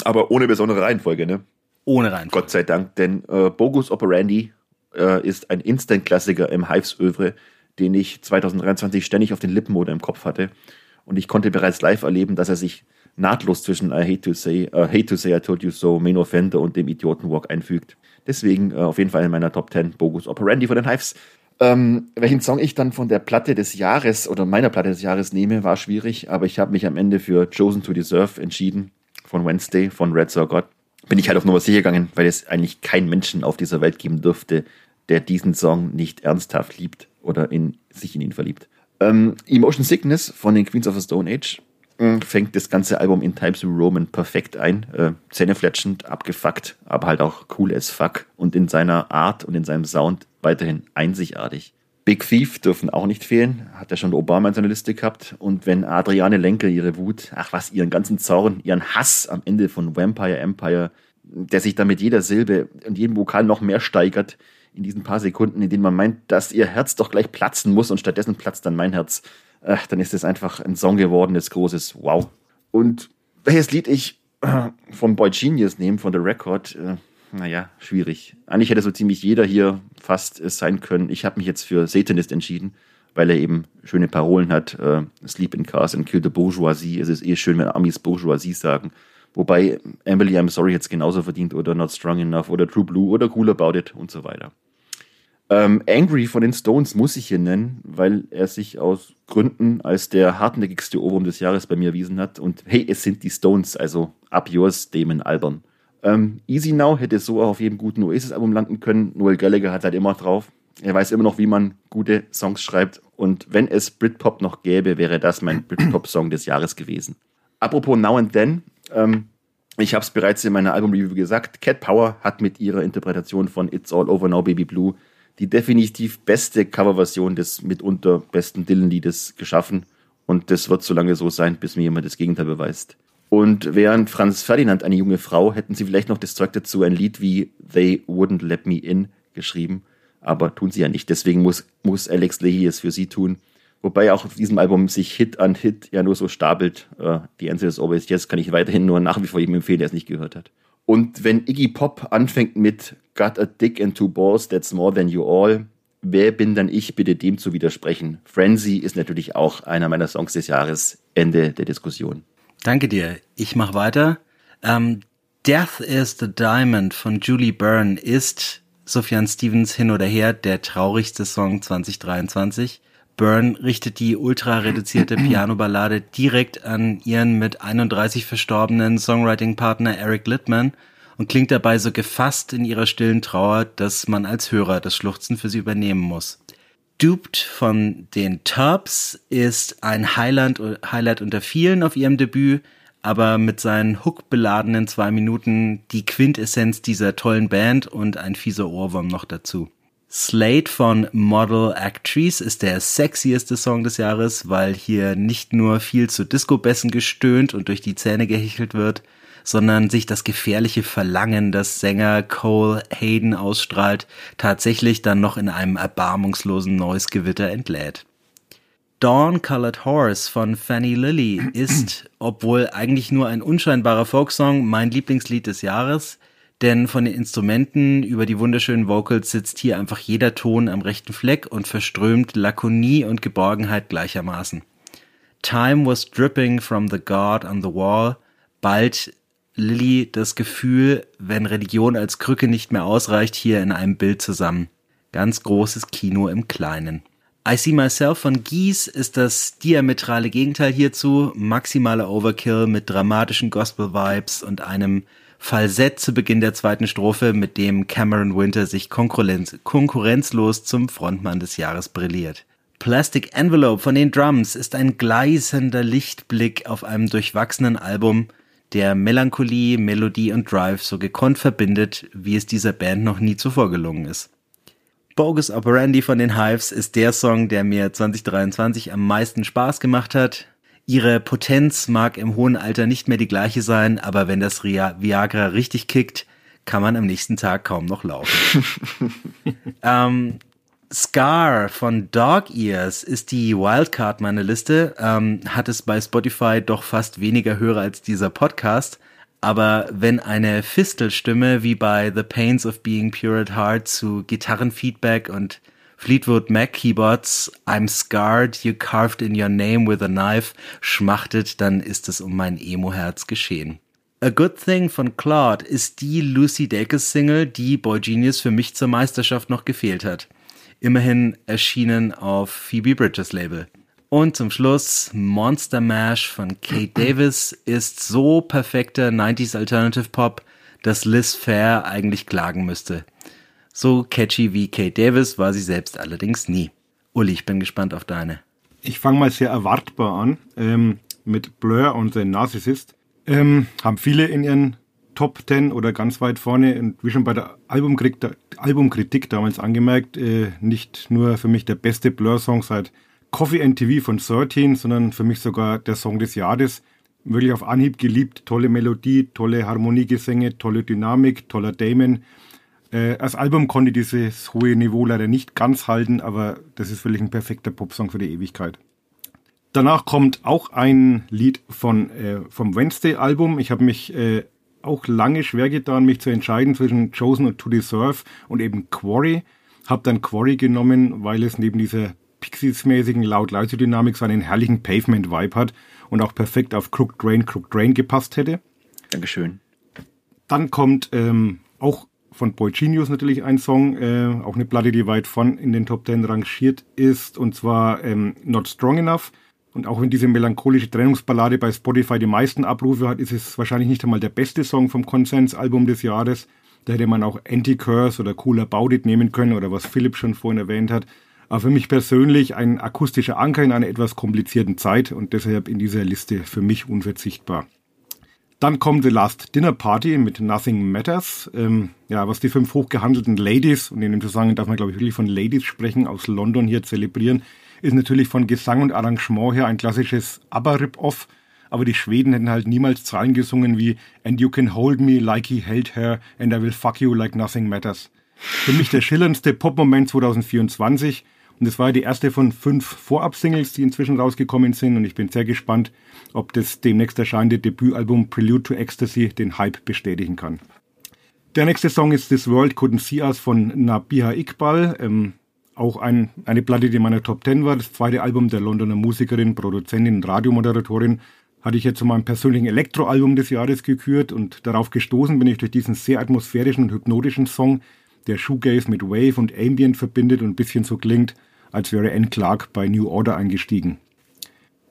Aber ohne besondere Reihenfolge, ne? Ohne Reihenfolge. Gott sei Dank, denn äh, Bogus Operandi äh, ist ein Instant-Klassiker im Hives-Övre, den ich 2023 ständig auf den Lippen oder im Kopf hatte. Und ich konnte bereits live erleben, dass er sich nahtlos zwischen I Hate to Say, uh, Hate to Say I Told You So, Main Offender und dem Idiotenwalk einfügt. Deswegen äh, auf jeden Fall in meiner Top 10 Bogus Operandi von den Hives. Ähm, welchen Song ich dann von der Platte des Jahres oder meiner Platte des Jahres nehme, war schwierig, aber ich habe mich am Ende für Chosen to Deserve entschieden von Wednesday von Red Sir God. Bin ich halt auf Nummer sicher gegangen, weil es eigentlich keinen Menschen auf dieser Welt geben dürfte, der diesen Song nicht ernsthaft liebt oder in, sich in ihn verliebt. Ähm, Emotion Sickness von den Queens of the Stone Age äh, fängt das ganze Album in Times New Roman perfekt ein. Äh, zähnefletschend, abgefuckt, aber halt auch cool as fuck und in seiner Art und in seinem Sound weiterhin einzigartig. Big Thief dürfen auch nicht fehlen, hat ja schon Obama in seiner Liste gehabt. Und wenn Adriane Lenker ihre Wut, ach was, ihren ganzen Zorn, ihren Hass am Ende von Vampire Empire, der sich dann mit jeder Silbe und jedem Vokal noch mehr steigert, in diesen paar Sekunden, in denen man meint, dass ihr Herz doch gleich platzen muss und stattdessen platzt dann mein Herz, äh, dann ist es einfach ein Song geworden, das großes Wow. Und welches Lied ich von Boy Genius nehme, von The Record, äh, naja, schwierig. Eigentlich hätte so ziemlich jeder hier fast es sein können. Ich habe mich jetzt für Satanist entschieden, weil er eben schöne Parolen hat. Äh, Sleep in Cars and Kill the Bourgeoisie. Es ist eh schön, wenn Amis Bourgeoisie sagen. Wobei Emily I'm Sorry jetzt genauso verdient oder Not Strong Enough oder True Blue oder Cool About It und so weiter. Ähm, Angry von den Stones muss ich hier nennen, weil er sich aus Gründen als der hartnäckigste Ohrwurm des Jahres bei mir erwiesen hat. Und hey, es sind die Stones, also up yours, Damon Albern. Ähm, Easy Now hätte so auf jedem guten Oasis-Album landen können. Noel Gallagher hat halt immer drauf. Er weiß immer noch, wie man gute Songs schreibt. Und wenn es Britpop noch gäbe, wäre das mein Britpop-Song des Jahres gewesen. Apropos Now and Then, ähm, ich habe es bereits in meiner Album-Review gesagt, Cat Power hat mit ihrer Interpretation von It's All Over Now Baby Blue die definitiv beste Coverversion des mitunter besten Dylan-Liedes geschaffen. Und das wird so lange so sein, bis mir jemand das Gegenteil beweist. Und während Franz Ferdinand eine junge Frau, hätten sie vielleicht noch das Zeug dazu, ein Lied wie They Wouldn't Let Me In geschrieben. Aber tun sie ja nicht. Deswegen muss, muss Alex Leahy es für sie tun. Wobei auch auf diesem Album sich Hit an Hit ja nur so stapelt. Uh, The Answer is Always Yes kann ich weiterhin nur nach wie vor jedem empfehlen, der es nicht gehört hat. Und wenn Iggy Pop anfängt mit Got a Dick and Two Balls, That's More Than You All, wer bin dann ich, bitte dem zu widersprechen? Frenzy ist natürlich auch einer meiner Songs des Jahres. Ende der Diskussion. Danke dir. Ich mach weiter. Ähm, Death is the Diamond von Julie Byrne ist Sufjan Stevens hin oder her der traurigste Song 2023. Byrne richtet die ultra reduzierte Piano-Ballade direkt an ihren mit 31 verstorbenen Songwriting-Partner Eric Littman und klingt dabei so gefasst in ihrer stillen Trauer, dass man als Hörer das Schluchzen für sie übernehmen muss. Duped von den Turbs ist ein Highlight, Highlight unter vielen auf ihrem Debüt, aber mit seinen hookbeladenen zwei Minuten die Quintessenz dieser tollen Band und ein fieser Ohrwurm noch dazu. Slate von Model Actrice ist der sexieste Song des Jahres, weil hier nicht nur viel zu Disco-Bässen gestöhnt und durch die Zähne gehechelt wird, sondern sich das gefährliche Verlangen, das Sänger Cole Hayden ausstrahlt, tatsächlich dann noch in einem erbarmungslosen Noise-Gewitter entlädt. Dawn Colored Horse von Fanny Lilly ist, obwohl eigentlich nur ein unscheinbarer Folksong, mein Lieblingslied des Jahres, denn von den Instrumenten über die wunderschönen Vocals sitzt hier einfach jeder Ton am rechten Fleck und verströmt Lakonie und Geborgenheit gleichermaßen. Time was dripping from the God on the wall. Bald Lilly das Gefühl, wenn Religion als Krücke nicht mehr ausreicht, hier in einem Bild zusammen. Ganz großes Kino im Kleinen. I See Myself von Gies ist das diametrale Gegenteil hierzu. Maximaler Overkill mit dramatischen Gospel-Vibes und einem Falsett zu Beginn der zweiten Strophe, mit dem Cameron Winter sich konkurrenz konkurrenzlos zum Frontmann des Jahres brilliert. Plastic Envelope von den Drums ist ein gleißender Lichtblick auf einem durchwachsenen Album, der Melancholie, Melodie und Drive so gekonnt verbindet, wie es dieser Band noch nie zuvor gelungen ist. Bogus Operandi von den Hives ist der Song, der mir 2023 am meisten Spaß gemacht hat. Ihre Potenz mag im hohen Alter nicht mehr die gleiche sein, aber wenn das Viagra richtig kickt, kann man am nächsten Tag kaum noch laufen. ähm, Scar von Dog Ears ist die Wildcard meiner Liste, ähm, hat es bei Spotify doch fast weniger Hörer als dieser Podcast. Aber wenn eine Fistelstimme wie bei The Pains of Being Pure at Heart zu Gitarrenfeedback und Fleetwood Mac Keyboards I'm scarred, you carved in your name with a knife schmachtet, dann ist es um mein Emo-Herz geschehen. A Good Thing von Claude ist die Lucy Dacus Single, die Boy Genius für mich zur Meisterschaft noch gefehlt hat immerhin erschienen auf Phoebe Bridges Label. Und zum Schluss Monster Mash von Kate Davis ist so perfekter 90s Alternative Pop, dass Liz Fair eigentlich klagen müsste. So catchy wie Kate Davis war sie selbst allerdings nie. Uli, ich bin gespannt auf deine. Ich fange mal sehr erwartbar an ähm, mit Blur und The Narcissist. Ähm, haben viele in ihren Top 10 oder ganz weit vorne und wie schon bei der Albumkritik, Albumkritik damals angemerkt, äh, nicht nur für mich der beste Blur-Song seit Coffee and TV von 13, sondern für mich sogar der Song des Jahres. Wirklich auf Anhieb geliebt, tolle Melodie, tolle Harmoniegesänge, tolle Dynamik, toller Damon. Äh, als Album konnte dieses hohe Niveau leider nicht ganz halten, aber das ist wirklich ein perfekter Popsong für die Ewigkeit. Danach kommt auch ein Lied von, äh, vom Wednesday-Album. Ich habe mich äh, auch lange schwer getan, mich zu entscheiden zwischen Chosen und To Deserve und eben Quarry. Hab dann Quarry genommen, weil es neben dieser Pixies-mäßigen Laut-Leise-Dynamik so einen herrlichen Pavement-Vibe hat und auch perfekt auf Crook Drain, Crook Drain gepasst hätte. Dankeschön. Dann kommt ähm, auch von Boy Genius natürlich ein Song, äh, auch eine Platte, die weit von in den Top Ten rangiert ist, und zwar ähm, Not Strong Enough. Und auch wenn diese melancholische Trennungsballade bei Spotify die meisten Abrufe hat, ist es wahrscheinlich nicht einmal der beste Song vom Konsens-Album des Jahres. Da hätte man auch Anti-Curse oder Cooler About It nehmen können oder was Philipp schon vorhin erwähnt hat. Aber für mich persönlich ein akustischer Anker in einer etwas komplizierten Zeit und deshalb in dieser Liste für mich unverzichtbar. Dann kommt The Last Dinner Party mit Nothing Matters. Ähm, ja, was die fünf hochgehandelten Ladies, und in dem Zusammenhang darf man glaube ich wirklich von Ladies sprechen, aus London hier zelebrieren, ist natürlich von Gesang und Arrangement her ein klassisches ABBA-Rip-Off, aber die Schweden hätten halt niemals Zahlen gesungen wie And you can hold me like he held her and I will fuck you like nothing matters. Für mich der schillerndste Pop-Moment 2024 und es war die erste von fünf Vorab-Singles, die inzwischen rausgekommen sind und ich bin sehr gespannt, ob das demnächst erscheinende Debütalbum Prelude to Ecstasy den Hype bestätigen kann. Der nächste Song ist This World Couldn't See Us von Nabiha Iqbal. Ähm, auch ein, eine Platte, die in meiner Top 10 war. Das zweite Album der Londoner Musikerin, Produzentin Radiomoderatorin hatte ich jetzt zu meinem persönlichen Elektroalbum des Jahres gekürt und darauf gestoßen bin ich durch diesen sehr atmosphärischen und hypnotischen Song, der Shoegaze mit Wave und Ambient verbindet und ein bisschen so klingt, als wäre Anne Clark bei New Order eingestiegen.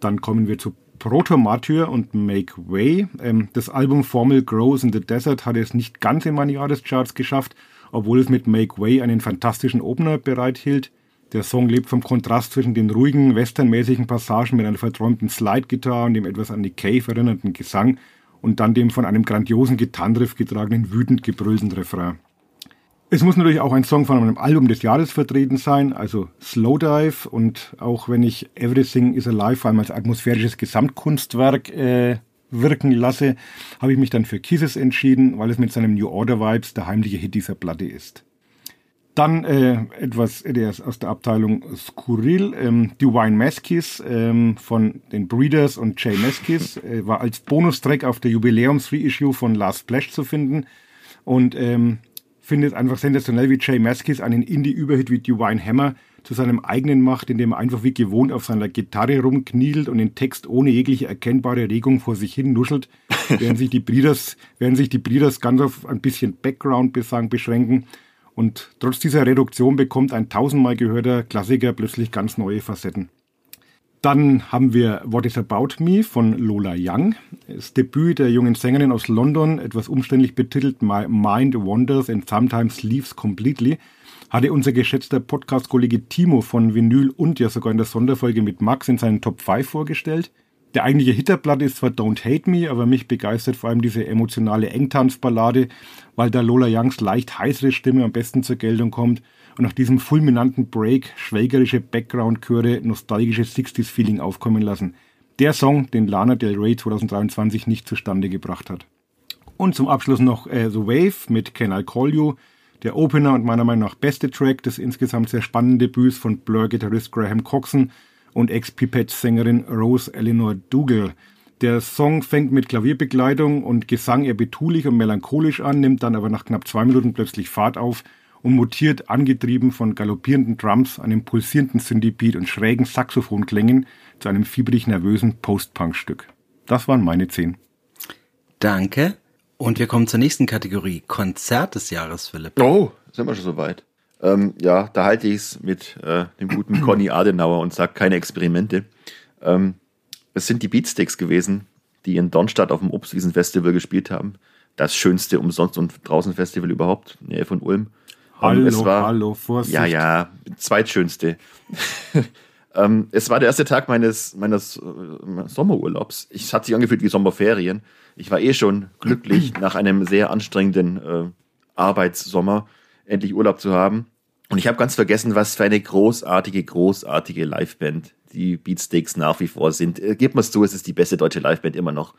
Dann kommen wir zu Proto-Martyr und Make Way. Ähm, das Album Formel Grows in the Desert hat es nicht ganz in meine Jahrescharts geschafft, obwohl es mit Make Way einen fantastischen Opener bereithielt. Der Song lebt vom Kontrast zwischen den ruhigen, westernmäßigen Passagen mit einer verträumten Slide-Gitarre und dem etwas an die Cave erinnernden Gesang und dann dem von einem grandiosen Gitarrenriff getragenen, wütend gebrüllten Refrain. Es muss natürlich auch ein Song von einem Album des Jahres vertreten sein, also Slowdive. Und auch wenn ich Everything is Alive vor allem als atmosphärisches Gesamtkunstwerk äh, wirken lasse, habe ich mich dann für Kisses entschieden, weil es mit seinem New Order Vibes der heimliche Hit dieser Platte ist. Dann äh, etwas der ist aus der Abteilung Skurril. Ähm, Divine Meskis ähm, von den Breeders und Jay Meskis äh, war als Bonustrack auf der Jubiläums-Reissue von Last Splash zu finden. Und ähm, finde es einfach sensationell, wie Jay Maskis einen Indie-Überhit wie Divine Hammer zu seinem eigenen macht, indem er einfach wie gewohnt auf seiner Gitarre rumkniedelt und den Text ohne jegliche erkennbare Regung vor sich hin nuschelt, während sich die Breeders, während sich die Breeders ganz auf ein bisschen Background-Besang beschränken. Und trotz dieser Reduktion bekommt ein tausendmal gehörter Klassiker plötzlich ganz neue Facetten. Dann haben wir What is About Me von Lola Young. Das Debüt der jungen Sängerin aus London, etwas umständlich betitelt My Mind Wanders and Sometimes Leaves Completely, hatte unser geschätzter Podcast-Kollege Timo von Vinyl und ja sogar in der Sonderfolge mit Max in seinen Top 5 vorgestellt. Der eigentliche Hitterblatt ist zwar Don't Hate Me, aber mich begeistert vor allem diese emotionale Engtanzballade, weil da Lola Youngs leicht heißere Stimme am besten zur Geltung kommt und nach diesem fulminanten Break schwägerische Background-Chöre nostalgisches 60s-Feeling aufkommen lassen. Der Song, den Lana Del Rey 2023 nicht zustande gebracht hat. Und zum Abschluss noch äh, The Wave mit Can I Call You, der Opener und meiner Meinung nach beste Track des insgesamt sehr spannenden Debüts von Blur-Gitarrist Graham Coxon und Ex-Pipette-Sängerin Rose Eleanor Dougal. Der Song fängt mit Klavierbegleitung und Gesang eher betulich und melancholisch an, nimmt dann aber nach knapp zwei Minuten plötzlich Fahrt auf und mutiert angetrieben von galoppierenden Drums, einem pulsierenden Synthie-Beat und schrägen Saxophonklängen zu einem fiebrig nervösen Post-Punk-Stück. Das waren meine zehn. Danke. Und wir kommen zur nächsten Kategorie. Konzert des Jahres, Philipp. Oh, sind wir schon so weit. Ähm, ja, da halte ich es mit äh, dem guten Conny Adenauer und sage keine Experimente. Ähm, es sind die Beatsticks gewesen, die in Dornstadt auf dem Obstwiesen-Festival gespielt haben. Das schönste Umsonst- und Draußen-Festival überhaupt, in der Nähe von Ulm. Hallo, war, hallo, Vorsicht. Ja, ja, zweitschönste. ähm, es war der erste Tag meines, meines äh, Sommerurlaubs. Es hat sich angefühlt wie Sommerferien. Ich war eh schon glücklich, nach einem sehr anstrengenden äh, Arbeitssommer endlich Urlaub zu haben. Und ich habe ganz vergessen, was für eine großartige, großartige Liveband die Beatsteaks nach wie vor sind. Äh, gebt mir's zu, es ist die beste deutsche Liveband immer noch.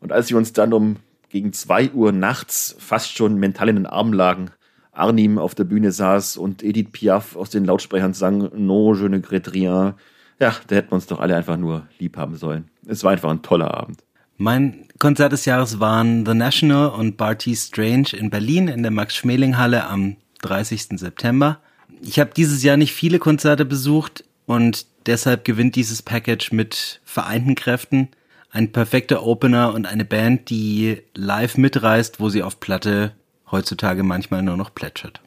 Und als wir uns dann um gegen zwei Uhr nachts fast schon mental in den Armen lagen, Arnim auf der Bühne saß und Edith Piaf aus den Lautsprechern sang, No, je ne regrette rien. Ja, da hätten wir uns doch alle einfach nur lieb haben sollen. Es war einfach ein toller Abend. Mein Konzert des Jahres waren The National und Barty Strange in Berlin in der Max-Schmeling-Halle am 30. September. Ich habe dieses Jahr nicht viele Konzerte besucht und deshalb gewinnt dieses Package mit vereinten Kräften. Ein perfekter Opener und eine Band, die live mitreißt, wo sie auf Platte heutzutage manchmal nur noch plätschert.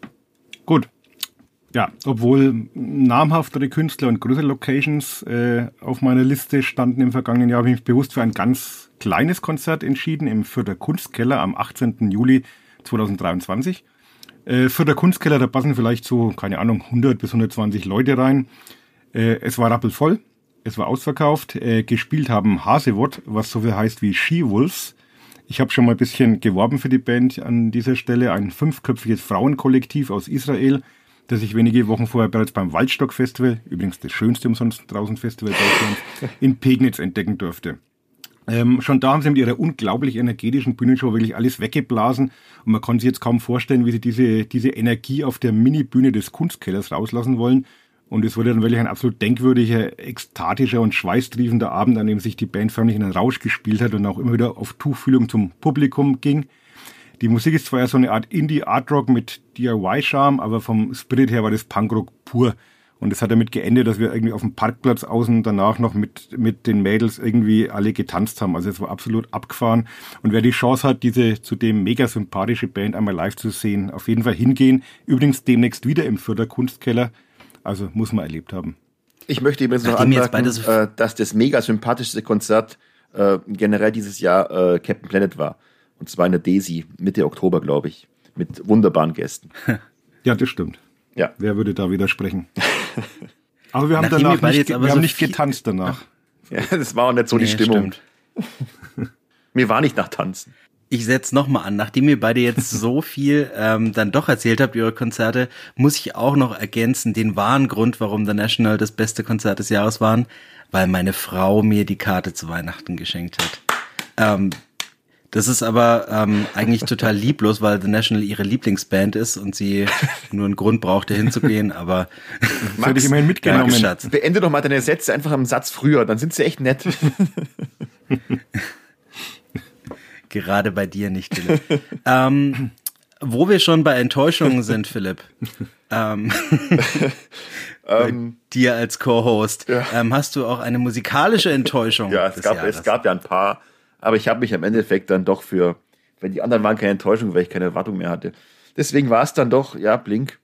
Gut. Ja, obwohl namhaftere Künstler und größere Locations äh, auf meiner Liste standen im vergangenen Jahr, habe ich mich bewusst für ein ganz kleines Konzert entschieden im Fürther Kunstkeller am 18. Juli 2023. Äh, Fürther Kunstkeller, da passen vielleicht so, keine Ahnung, 100 bis 120 Leute rein. Äh, es war rappelvoll, es war ausverkauft. Äh, gespielt haben Hasewot, was so viel heißt wie She-Wolves. Ich habe schon mal ein bisschen geworben für die Band an dieser Stelle. Ein fünfköpfiges Frauenkollektiv aus Israel, das ich wenige Wochen vorher bereits beim Waldstock Festival, übrigens das schönste umsonst draußen Festival Deutschlands, in Pegnitz entdecken durfte. Ähm, schon da haben sie mit ihrer unglaublich energetischen Bühnenshow wirklich alles weggeblasen und man kann sich jetzt kaum vorstellen, wie sie diese, diese Energie auf der Mini-Bühne des Kunstkellers rauslassen wollen. Und es wurde dann wirklich ein absolut denkwürdiger, ekstatischer und schweißtriefender Abend, an dem sich die Band förmlich in einen Rausch gespielt hat und auch immer wieder auf Tuchfühlung zum Publikum ging. Die Musik ist zwar ja so eine Art Indie-Art-Rock mit DIY-Charme, aber vom Spirit her war das Punkrock pur. Und es hat damit geendet, dass wir irgendwie auf dem Parkplatz außen danach noch mit, mit den Mädels irgendwie alle getanzt haben. Also es war absolut abgefahren. Und wer die Chance hat, diese zudem mega sympathische Band einmal live zu sehen, auf jeden Fall hingehen. Übrigens demnächst wieder im Fürther Kunstkeller. Also muss man erlebt haben. Ich möchte übrigens noch jetzt anmerken, so- äh, dass das mega sympathischste Konzert äh, generell dieses Jahr äh, Captain Planet war. Und zwar in der Daisy, Mitte Oktober, glaube ich. Mit wunderbaren Gästen. Ja, das stimmt. Ja. Wer würde da widersprechen? Aber wir haben Nachdem wir danach beide nicht, jetzt wir so haben nicht getanzt danach. ja. Das war auch nicht so die Nee, Stimmung. stimmt. Mir war nicht nach Tanzen. Ich setz noch mal an, nachdem ihr beide jetzt so viel ähm, dann doch erzählt habt, über Konzerte, muss ich auch noch ergänzen, den wahren Grund, warum The National das beste Konzert des Jahres waren, weil meine Frau mir die Karte zu Weihnachten geschenkt hat. Ähm, das ist aber ähm, eigentlich total lieblos, weil The National ihre Lieblingsband ist und sie nur einen Grund brauchte hinzugehen, aber Das hätte ich immerhin mitgenommen. Beende doch mal deine Sätze einfach am Satz früher, dann sind sie echt nett. Gerade bei dir nicht, Philipp. ähm, wo wir schon bei Enttäuschungen sind, Philipp. Ähm, bei dir als Co-Host. Ähm, hast du auch eine musikalische Enttäuschung? Ja, es gab, Jahres? es gab ja ein paar, aber ich habe mich am Endeffekt dann doch für, wenn die anderen waren keine Enttäuschung, weil ich keine Erwartung mehr hatte. Deswegen war es dann doch, ja, Blink.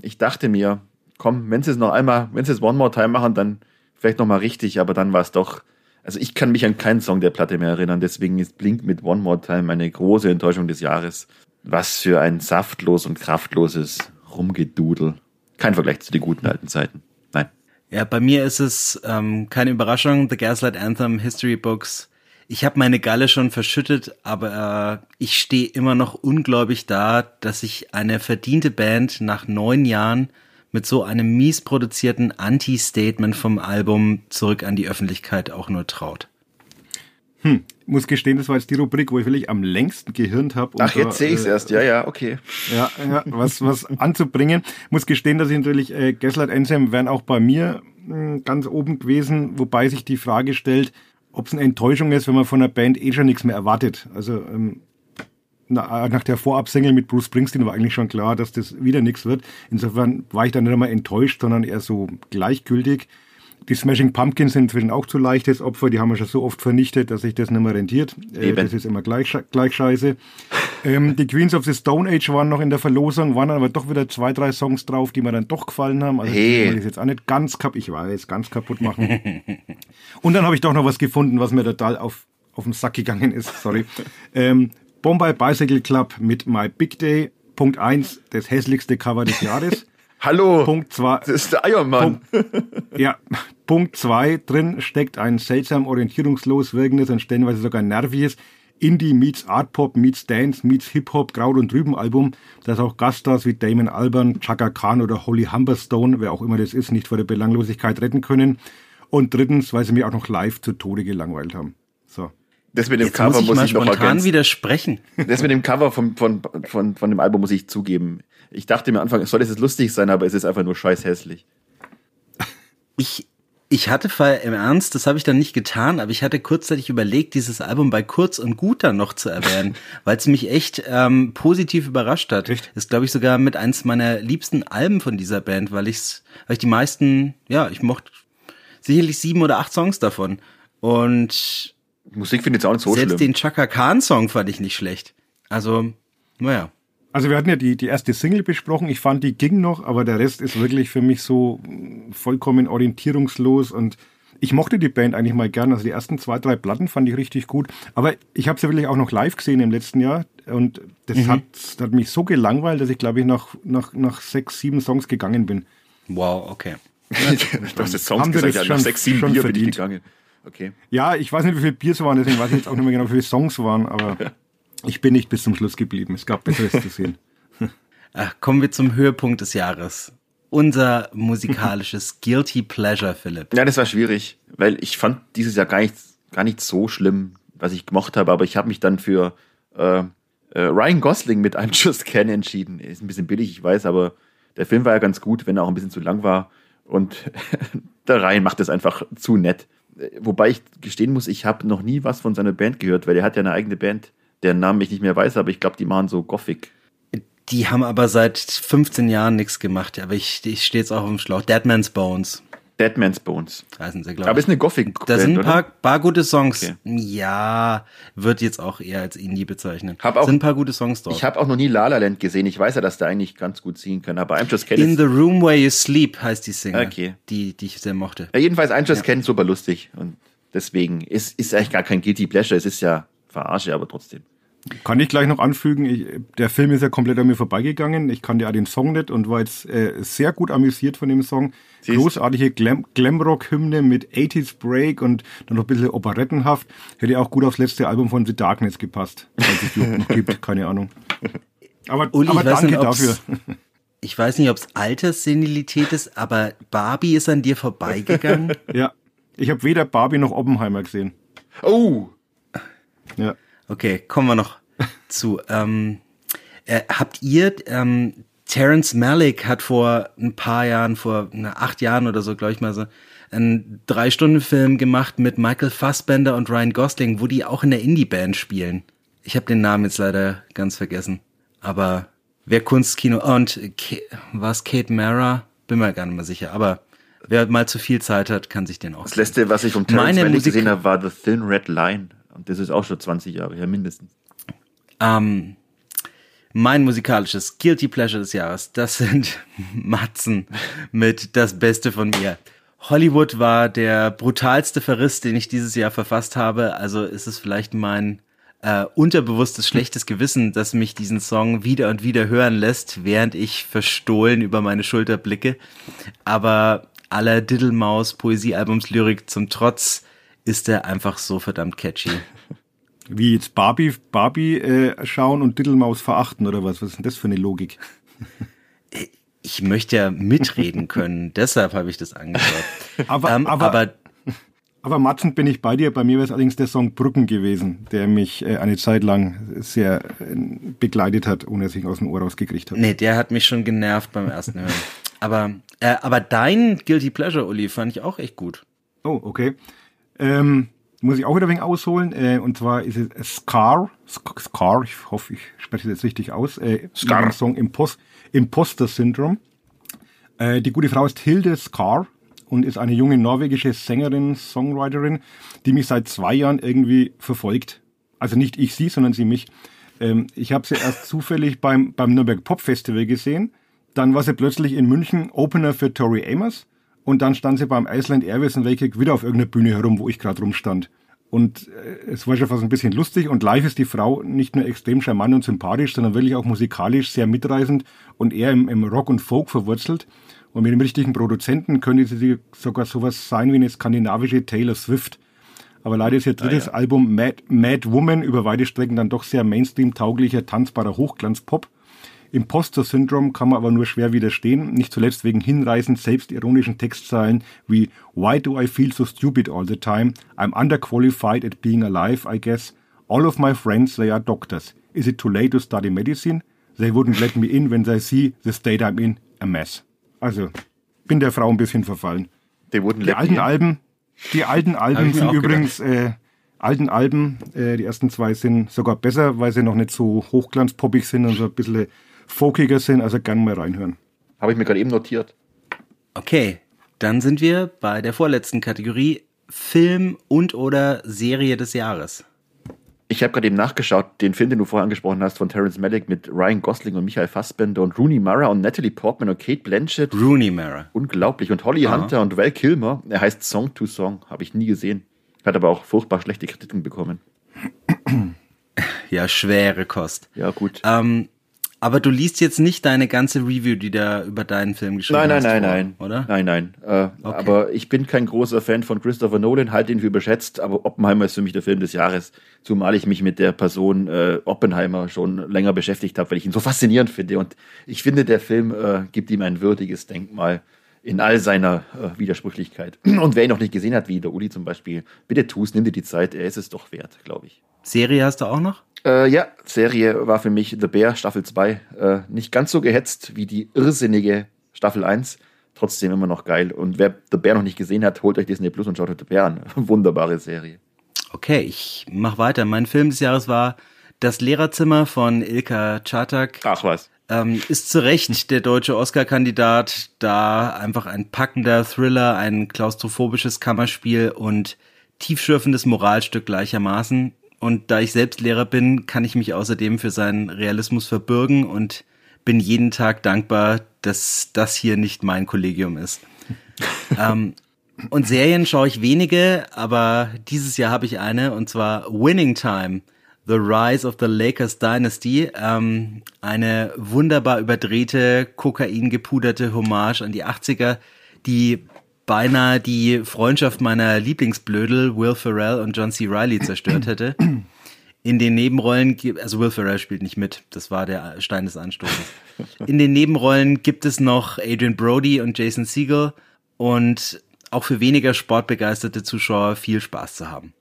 Ich dachte mir, komm, wenn sie es noch einmal, wenn sie es One More Time machen, dann vielleicht noch mal richtig, aber dann war es doch, also ich kann mich an keinen Song der Platte mehr erinnern, deswegen ist Blink mit One More Time eine große Enttäuschung des Jahres. Was für ein saftlos und kraftloses Rumgedudel. Kein Vergleich zu den guten alten Zeiten. Nein. Ja, bei mir ist es ähm, keine Überraschung. The Gaslight Anthem, History Books. Ich habe meine Galle schon verschüttet, aber äh, ich stehe immer noch ungläubig da, dass sich eine verdiente Band nach neun Jahren mit so einem mies produzierten Anti-Statement vom Album zurück an die Öffentlichkeit auch nur traut. muss gestehen, das war jetzt die Rubrik, wo ich wirklich am längsten gehirnt habe. um Ach, jetzt sehe ich es äh, erst. Ja, ja, okay. Ja, ja was, was anzubringen. Muss gestehen, dass ich natürlich äh, Gaslight Anthem wären auch bei mir mh, ganz oben gewesen, wobei sich die Frage stellt, ob es eine Enttäuschung ist, wenn man von der Band eh schon nichts mehr erwartet. Also ähm, nach der Vorabsingle mit Bruce Springsteen war eigentlich schon klar, dass das wieder nichts wird. Insofern war ich dann nicht einmal enttäuscht, sondern eher so gleichgültig. Die Smashing Pumpkins sind inzwischen auch zu leichtes Opfer, die haben wir schon so oft vernichtet, dass sich das nicht mehr rentiert. Äh, Eben. das ist immer gleich, gleich scheiße. Ähm, die Queens of the Stone Age waren noch in der Verlosung, waren aber doch wieder zwei, drei Songs drauf, die mir dann doch gefallen haben. Also Hey. will ich jetzt auch nicht ganz kaputt, ich weiß, ganz kaputt machen. Und dann habe ich doch noch was gefunden, was mir total auf, auf den Sack gegangen ist, sorry. ähm, Bombay Bicycle Club mit My Big Day, Punkt eins, das hässlichste Cover des Jahres. Hallo, Punkt zwei, das ist der Eiermann. ja, Punkt zwei drin steckt ein seltsam orientierungslos wirkendes und stellenweise sogar nerviges Indie meets Art Pop meets Dance meets Hip Hop Kraut und Rüben Album, das auch Gaststars wie Damon Albarn, Chaka Khan oder Holly Humberstone, wer auch immer das ist, nicht vor der Belanglosigkeit retten können. Und drittens, weil sie mir auch noch live zu Tode gelangweilt haben. Das mit dem Jetzt Cover muss ich muss mal ich noch spontan ergänzen. widersprechen. Das mit dem Cover von, von, von, von dem Album muss ich zugeben. Ich dachte mir am Anfang, soll es jetzt lustig sein, aber es ist einfach nur scheiß hässlich. Ich, ich hatte im Ernst, das habe ich dann nicht getan, aber ich hatte kurzzeitig überlegt, dieses Album bei Kurz und Gut dann noch zu erwähnen, weil es mich echt ähm, positiv überrascht hat. Echt? Ist, glaube ich, sogar mit eins meiner liebsten Alben von dieser Band, weil ich's, weil ich die meisten, ja, ich mochte sicherlich sieben oder acht Songs davon. Und Musik finde ich jetzt auch nicht so selbst schlimm. den Chaka Khan Song fand ich nicht schlecht. Also, naja. Also wir hatten ja die, die erste Single besprochen. Ich fand, die ging noch, aber der Rest ist wirklich für mich so mh, vollkommen orientierungslos und ich mochte die Band eigentlich mal gern. Also die ersten zwei, drei Platten fand ich richtig gut. Aber ich habe sie wirklich auch noch live gesehen im letzten Jahr und das hat, das hat mich so gelangweilt, dass ich glaube ich nach, nach, nach sechs, sieben Songs gegangen bin. Wow, okay. du hast jetzt Songs gesagt, das ja, nach schon- sechs, sieben Bier bin ich verdient? gegangen. Okay. Ja, ich weiß nicht, wie viele Biers waren, deswegen weiß ich jetzt auch nicht mehr genau, wie viele Songs waren, aber ich bin nicht bis zum Schluss geblieben. Es gab Besseres zu sehen. Ach, kommen wir zum Höhepunkt des Jahres. Unser musikalisches Guilty Pleasure, Philipp. Ja, das war schwierig, weil ich fand dieses Jahr gar nicht, gar nicht so schlimm, was ich gemocht habe, aber ich habe mich dann für äh, äh, Ryan Gosling mit I'm Just Ken entschieden. Ist ein bisschen billig, ich weiß, aber der Film war ja ganz gut, wenn er auch ein bisschen zu lang war. Und der Ryan macht es einfach zu nett. Wobei ich gestehen muss, ich habe noch nie was von seiner Band gehört, weil er hat ja eine eigene Band, deren Namen ich nicht mehr weiß, aber ich glaube, die machen so Gothic. Die haben aber seit 15 Jahren nichts gemacht, aber ich, ich stehe jetzt auch im Schlauch. Deadman's Bones Deadman's Bones. heißen sie, glaube Aber ich. ist eine Gothic-Band, Da sind ein paar, paar gute Songs. Okay. Ja, wird jetzt auch eher als Indie bezeichnen. Hab auch- sind ein paar gute Songs drauf. Ich habe auch noch nie La La Land gesehen. Ich weiß ja, dass der eigentlich ganz gut ziehen kann, aber I'm Just Ken In the Room Where You Sleep heißt die Single, Okay. die, die ich sehr mochte. ja, jedenfalls I'm Just Ken ist super lustig und Deswegen ist, ist eigentlich gar kein Guilty Pleasure, es ist ja Verarsche, aber trotzdem. Kann ich gleich noch anfügen, ich, der Film ist ja komplett an mir vorbeigegangen. Ich kannte ja den Song nicht und war jetzt äh, sehr gut amüsiert von dem Song. Siehst- Großartige Glam Glamrock-Hymne mit 80s Break und dann noch ein bisschen operettenhaft. Hätte auch gut aufs letzte Album von The Darkness gepasst, falls es die noch gibt, keine Ahnung. Aber, Uli, aber ich weiß danke nicht, dafür. Ich weiß nicht, ob es Alterssenilität ist, aber Barbie ist an dir vorbeigegangen. Ja, ich habe weder Barbie noch Oppenheimer gesehen. Oh! Ja. Okay, kommen wir noch zu. Ähm, äh, habt ihr, ähm, Terence Malick hat vor ein paar Jahren, vor na, acht Jahren oder so, glaube ich mal so, einen Drei-Stunden-Film gemacht mit Michael Fassbender und Ryan Gosling, wo die auch in der Indie-Band spielen. Ich habe den Namen jetzt leider ganz vergessen. Aber wer Kunstkino und was Kate Mara, bin mir gar nicht mehr sicher. Aber wer mal zu viel Zeit hat, kann sich den auch. Das letzte, was ich vom Terrence Meine Malick Musik- gesehen habe, war The Thin Red Line. Und das ist auch schon 20 Jahre her, mindestens. Ähm, mein musikalisches Guilty Pleasure des Jahres, das sind Matzen mit Das Beste von mir. Hollywood war der brutalste Verriss, den ich dieses Jahr verfasst habe. Also ist es vielleicht mein äh, unterbewusstes schlechtes Gewissen, das mich diesen Song wieder und wieder hören lässt, während ich verstohlen über meine Schulter blicke. Aber aller Diddlemaus Poesiealbums Lyrik zum Trotz ist er einfach so verdammt catchy. Wie jetzt Barbie, Barbie äh, schauen und Diddlemaus verachten oder was? Was ist denn das für eine Logik? ich möchte ja mitreden können, deshalb habe ich das angeschaut. Aber, ähm, aber, aber, aber Matzen bin ich bei dir. Bei mir wäre es allerdings der Song Brücken gewesen, der mich äh, eine Zeit lang sehr äh, begleitet hat, ohne dass ich ihn aus dem Ohr rausgekriegt habe. nee, der hat mich schon genervt beim ersten Hören. Aber, äh, aber dein Guilty Pleasure, Uli, fand ich auch echt gut. Oh, okay. Ähm, muss ich auch wieder ein wenig ausholen. Äh, und zwar ist es Scar. Scar, ich hoffe, ich spreche das jetzt richtig aus. Äh, Scar. Song Impos Imposter Syndrome. Äh, die gute Frau ist Hilde Scar und ist eine junge norwegische Sängerin, Songwriterin, die mich seit zwei Jahren irgendwie verfolgt. Also nicht ich sie, sondern sie mich. Ähm, ich habe sie erst zufällig beim, beim Nürnberg Pop Festival gesehen. Dann war sie plötzlich in München Opener für Tori Amos. Und dann stand sie beim Iceland Airways in Reykjavik wieder auf irgendeiner Bühne herum, wo ich gerade rumstand. Und äh, es war schon fast ein bisschen lustig. Und live ist die Frau nicht nur extrem charmant und sympathisch, sondern wirklich auch musikalisch sehr mitreißend und eher im, im Rock und Folk verwurzelt. Und mit dem richtigen Produzenten könnte sie sogar sowas sein wie eine skandinavische Taylor Swift. Aber leider ist ihr drittes Album Mad, Mad Woman über weite Strecken dann doch sehr Mainstream-tauglicher, tanzbarer Hochglanzpop. Imposter-Syndrom kann man aber nur schwer widerstehen, nicht zuletzt wegen hinreißend selbstironischen Textzeilen wie Why do I feel so stupid all the time? I'm underqualified at being alive, I guess. All of my friends, they are doctors. Is it too late to study medicine? They wouldn't let me in when they see the state I'm in, a mess. Also, bin der Frau ein bisschen verfallen. Die wurden Die alten Alben, die alten Alben sind übrigens, äh, alten Alben, äh, die ersten zwei sind sogar besser, weil sie noch nicht so hochglanzpoppig sind und so ein bisschen folkiger sind, also gerne mal reinhören. Habe ich mir gerade eben notiert. Okay, dann sind wir bei der vorletzten Kategorie Film und oder Serie des Jahres. Ich habe gerade eben nachgeschaut, den Film, den du vorher angesprochen hast, von Terrence Malick mit Ryan Gosling und Michael Fassbender und Rooney Mara und Natalie Portman und Kate Blanchett. Rooney Mara. Unglaublich. Und Holly Hunter und Val Kilmer. Er heißt Song to Song. Habe ich nie gesehen. Hat aber auch furchtbar schlechte Kritiken bekommen. Ja, schwere Kost. Ja, gut. Ähm, aber du liest jetzt nicht deine ganze Review, die da über deinen Film geschrieben Nein, nein, hast, nein, vor, nein. Oder? Nein, nein. Äh, Aber ich bin kein großer Fan von Christopher Nolan, halte ihn für überschätzt, aber Oppenheimer ist für mich der Film des Jahres. Zumal ich mich mit der Person äh, Oppenheimer schon länger beschäftigt habe, weil ich ihn so faszinierend finde. Und ich finde, der Film äh, gibt ihm ein würdiges Denkmal in all seiner äh, Widersprüchlichkeit. Und wer ihn noch nicht gesehen hat, wie der Uli zum Beispiel, bitte tu's, nimm dir die Zeit, er ist es doch wert, glaube ich. Serie hast du auch noch? Äh, ja, Serie war für mich The Bear Staffel 2. Äh, nicht ganz so gehetzt wie die irrsinnige Staffel 1. Trotzdem immer noch geil. Und wer The Bear noch nicht gesehen hat, holt euch Disney Plus und schaut euch The Bear an. Wunderbare Serie. Okay, ich mach weiter. Mein Film des Jahres war Das Lehrerzimmer von Ilka Czartak. Ach was. Ähm, ist zu Recht der deutsche Oscar-Kandidat, da einfach ein packender Thriller, ein klaustrophobisches Kammerspiel und tiefschürfendes Moralstück gleichermaßen. Und da ich selbst Lehrer bin, kann ich mich außerdem für seinen Realismus verbürgen und bin jeden Tag dankbar, dass das hier nicht mein Kollegium ist. ähm, Und Serien schaue ich wenige, aber dieses Jahr habe ich eine und zwar Winning Time. The Rise of the Lakers Dynasty, ähm, eine wunderbar überdrehte, kokaingepuderte Hommage an die 80er, die beinahe die Freundschaft meiner Lieblingsblödel Will Ferrell und John C. Reilly zerstört hätte. In den Nebenrollen, also Will Ferrell spielt nicht mit, das war der Stein des Anstoßes. In den Nebenrollen gibt es noch Adrian Brody und Jason Siegel und auch für weniger sportbegeisterte Zuschauer viel Spaß zu haben.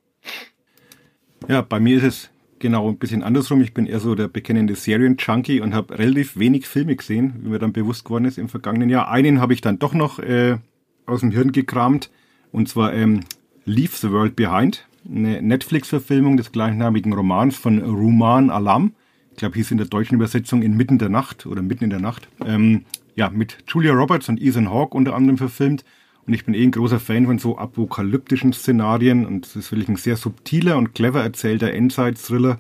Ja, bei mir ist es genau ein bisschen andersrum. Ich bin eher so der bekennende Serien-Junkie und habe relativ wenig Filme gesehen, wie mir dann bewusst geworden ist im vergangenen Jahr. Einen habe ich dann doch noch äh, aus dem Hirn gekramt und zwar ähm, Leave the World Behind, eine Netflix-Verfilmung des gleichnamigen Romans von Ruman Alam. Ich glaube, hieß in der deutschen Übersetzung Inmitten der Nacht oder Mitten in der Nacht. Ähm, ja, mit Julia Roberts und Ethan Hawke unter anderem verfilmt. Und ich bin eh ein großer Fan von so apokalyptischen Szenarien und es ist wirklich ein sehr subtiler und clever erzählter Endzeit-Thriller,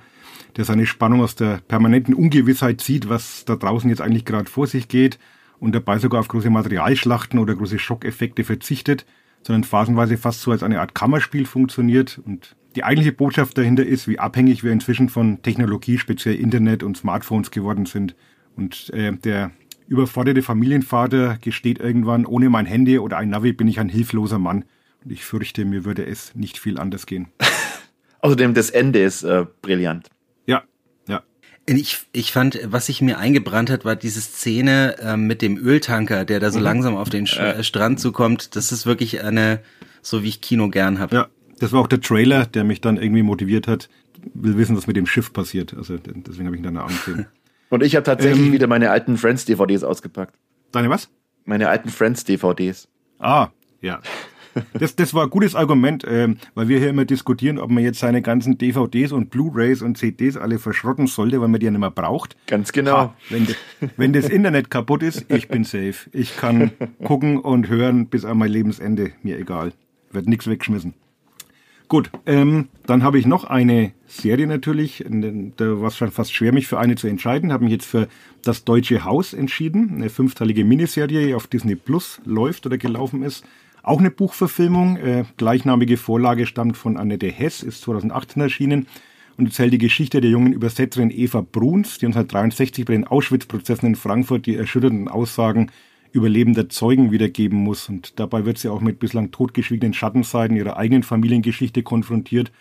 der seine Spannung aus der permanenten Ungewissheit zieht, was da draußen jetzt eigentlich gerade vor sich geht und dabei sogar auf große Materialschlachten oder große Schockeffekte verzichtet, sondern phasenweise fast so als eine Art Kammerspiel funktioniert und die eigentliche Botschaft dahinter ist, wie abhängig wir inzwischen von Technologie, speziell Internet und Smartphones geworden sind. Und äh, der überforderte Familienvater gesteht irgendwann, ohne mein Handy oder ein Navi bin ich ein hilfloser Mann. Und ich fürchte, mir würde es nicht viel anders gehen. Außerdem, das Ende ist äh, brillant. Ja. Ich, ich fand, was sich mir eingebrannt hat, war diese Szene äh, mit dem Öltanker, der da so mhm. langsam auf den äh. Strand zukommt. Das ist wirklich eine, so wie ich Kino gern habe. Ja, das war auch der Trailer, der mich dann irgendwie motiviert hat. Will wissen, was mit dem Schiff passiert. Also deswegen habe ich ihn dann angesehen. Und ich habe tatsächlich ähm, wieder meine alten Friends-DVDs ausgepackt. Deine was? Meine alten Friends-DVDs. Ah, ja. Das, das war ein gutes Argument, ähm, weil wir hier immer diskutieren, ob man jetzt seine ganzen DVDs und Blu-rays und CDs alle verschrotten sollte, weil man die ja nicht mehr braucht. Ganz genau. Ha, wenn, de, wenn das Internet kaputt ist, ich bin safe. Ich kann gucken und hören bis an mein Lebensende. Mir egal. Wird nichts weggeschmissen. Gut, ähm, dann habe ich noch eine Serie natürlich. Da war es schon fast schwer, mich für eine zu entscheiden. Habe mich jetzt für Das Deutsche Haus entschieden. Eine fünfteilige Miniserie, die auf Disney Plus läuft oder gelaufen ist. Auch eine Buchverfilmung. Äh, gleichnamige Vorlage stammt von Annette Hess, ist 2018 erschienen und erzählt die Geschichte der jungen Übersetzerin Eva Bruns, die 1963 bei den Auschwitz-Prozessen in Frankfurt die erschütternden Aussagen überlebender Zeugen wiedergeben muss. Und dabei wird sie auch mit bislang totgeschwiegenen Schattenseiten ihrer eigenen Familiengeschichte konfrontiert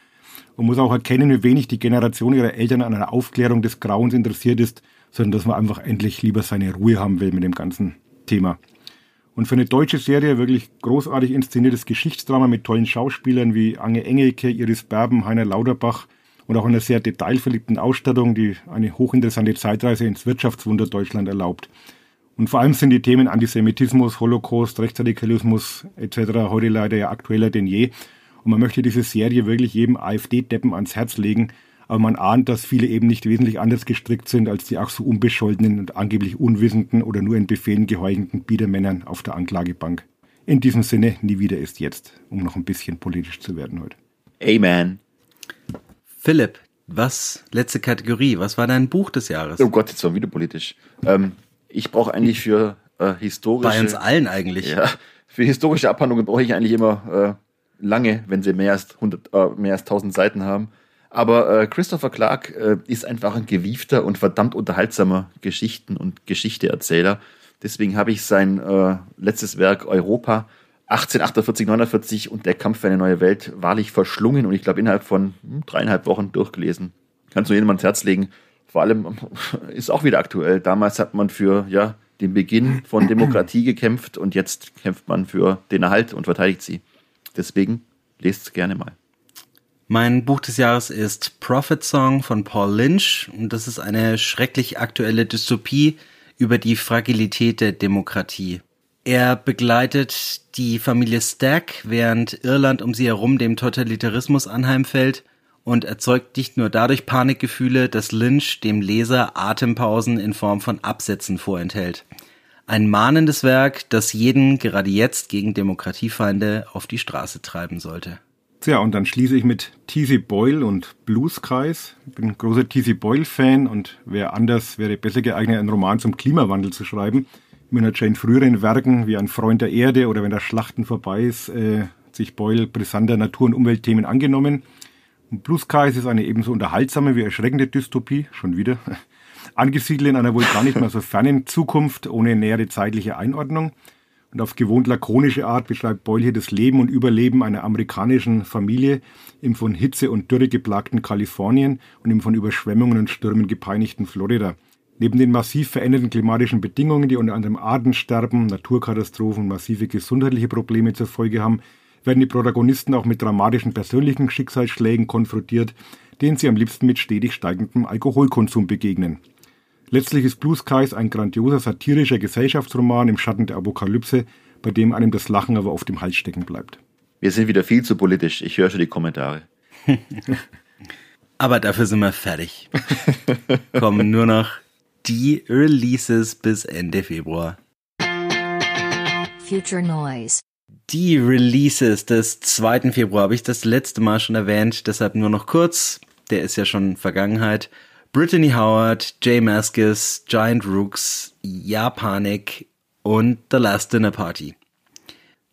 und muss auch erkennen, wie wenig die Generation ihrer Eltern an einer Aufklärung des Grauens interessiert ist, sondern dass man einfach endlich lieber seine Ruhe haben will mit dem ganzen Thema. Und für eine deutsche Serie wirklich großartig inszeniertes Geschichtsdrama mit tollen Schauspielern wie Ange Engelke, Iris Berben, Heiner Lauterbach und auch einer sehr detailverliebten Ausstattung, die eine hochinteressante Zeitreise ins Wirtschaftswunder Deutschland erlaubt. Und vor allem sind die Themen Antisemitismus, Holocaust, Rechtsradikalismus etc. heute leider ja aktueller denn je. Und man möchte diese Serie wirklich jedem AfD-Deppen ans Herz legen. Aber man ahnt, dass viele eben nicht wesentlich anders gestrickt sind als die ach so unbescholtenen und angeblich unwissenden oder nur in Befehlen geheuchenden Biedermännern auf der Anklagebank. In diesem Sinne, nie wieder ist jetzt, um noch ein bisschen politisch zu werden heute. Amen. Philipp, was, letzte Kategorie, was war dein Buch des Jahres? Oh Gott, jetzt war wieder politisch. Ähm, ich brauche eigentlich für äh, historische. Bei uns allen eigentlich. Ja, für historische Abhandlungen brauche ich eigentlich immer äh, lange, wenn sie mehr als 100, äh, mehr als 1000 Seiten haben. Aber äh, Christopher Clark äh, ist einfach ein gewiefter und verdammt unterhaltsamer Geschichten- und Geschichteerzähler. Deswegen habe ich sein äh, letztes Werk Europa 1848, 49 und der Kampf für eine neue Welt wahrlich verschlungen und ich glaube innerhalb von hm, dreieinhalb Wochen durchgelesen. Kannst du jedem ans Herz legen vor allem ist auch wieder aktuell. Damals hat man für ja, den Beginn von Demokratie gekämpft und jetzt kämpft man für den Erhalt und verteidigt sie. Deswegen lest es gerne mal. Mein Buch des Jahres ist Prophet Song von Paul Lynch und das ist eine schrecklich aktuelle Dystopie über die Fragilität der Demokratie. Er begleitet die Familie Stack, während Irland um sie herum dem Totalitarismus anheimfällt und erzeugt nicht nur dadurch Panikgefühle, dass Lynch dem Leser Atempausen in Form von Absätzen vorenthält. Ein mahnendes Werk, das jeden gerade jetzt gegen Demokratiefeinde auf die Straße treiben sollte. Tja, und dann schließe ich mit T.C. Boyle und Blueskreis. Ich bin großer T.C. Boyle-Fan und wer anders wäre besser geeignet, einen Roman zum Klimawandel zu schreiben. Manager in früheren Werken wie ein Freund der Erde oder wenn das Schlachten vorbei ist, äh, sich Boyle brisanter Natur- und Umweltthemen angenommen. Und Blue Skies ist eine ebenso unterhaltsame wie erschreckende Dystopie, schon wieder, angesiedelt in einer wohl gar nicht mehr so fernen Zukunft ohne nähere zeitliche Einordnung. Und auf gewohnt lakonische Art beschreibt Boyle hier das Leben und Überleben einer amerikanischen Familie im von Hitze und Dürre geplagten Kalifornien und im von Überschwemmungen und Stürmen gepeinigten Florida. Neben den massiv veränderten klimatischen Bedingungen, die unter anderem Artensterben, Naturkatastrophen und massive gesundheitliche Probleme zur Folge haben, werden die Protagonisten auch mit dramatischen persönlichen Schicksalsschlägen konfrontiert, denen sie am liebsten mit stetig steigendem Alkoholkonsum begegnen. Letztlich ist Blue Skies ein grandioser satirischer Gesellschaftsroman im Schatten der Apokalypse, bei dem einem das Lachen aber auf dem Hals stecken bleibt. Wir sind wieder viel zu politisch. Ich höre schon die Kommentare. aber dafür sind wir fertig. Kommen nur noch die Releases bis Ende Februar. Future Noise. Die Releases des 2. Februar habe ich das letzte Mal schon erwähnt, deshalb nur noch kurz. Der ist ja schon Vergangenheit. Brittany Howard, Jay Maskis, Giant Rooks, Japanik und The Last Dinner Party.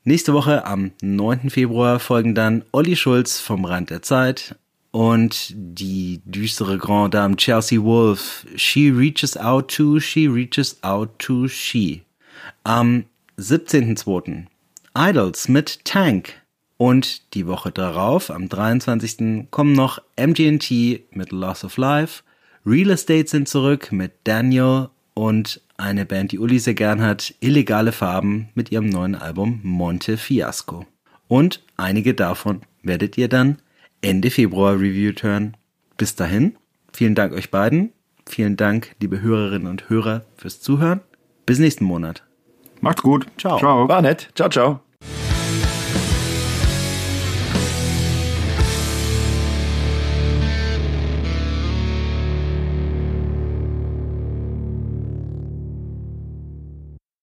Nächste Woche am 9. Februar folgen dann Olli Schulz vom Rand der Zeit, und die düstere Grand Dame Chelsea Wolf, She Reaches Out to, She Reaches Out to She. Am 17.02. Idols mit Tank. Und die Woche darauf, am 23. kommen noch MGT mit Loss of Life, Real Estate sind zurück mit Daniel und eine Band, die Uli sehr gern hat, Illegale Farben mit ihrem neuen Album Monte Fiasco. Und einige davon werdet ihr dann Ende Februar reviewed hören. Bis dahin, vielen Dank euch beiden. Vielen Dank, liebe Hörerinnen und Hörer, fürs Zuhören. Bis nächsten Monat. Macht's gut. Ciao. Ciao. War nett. Ciao, ciao.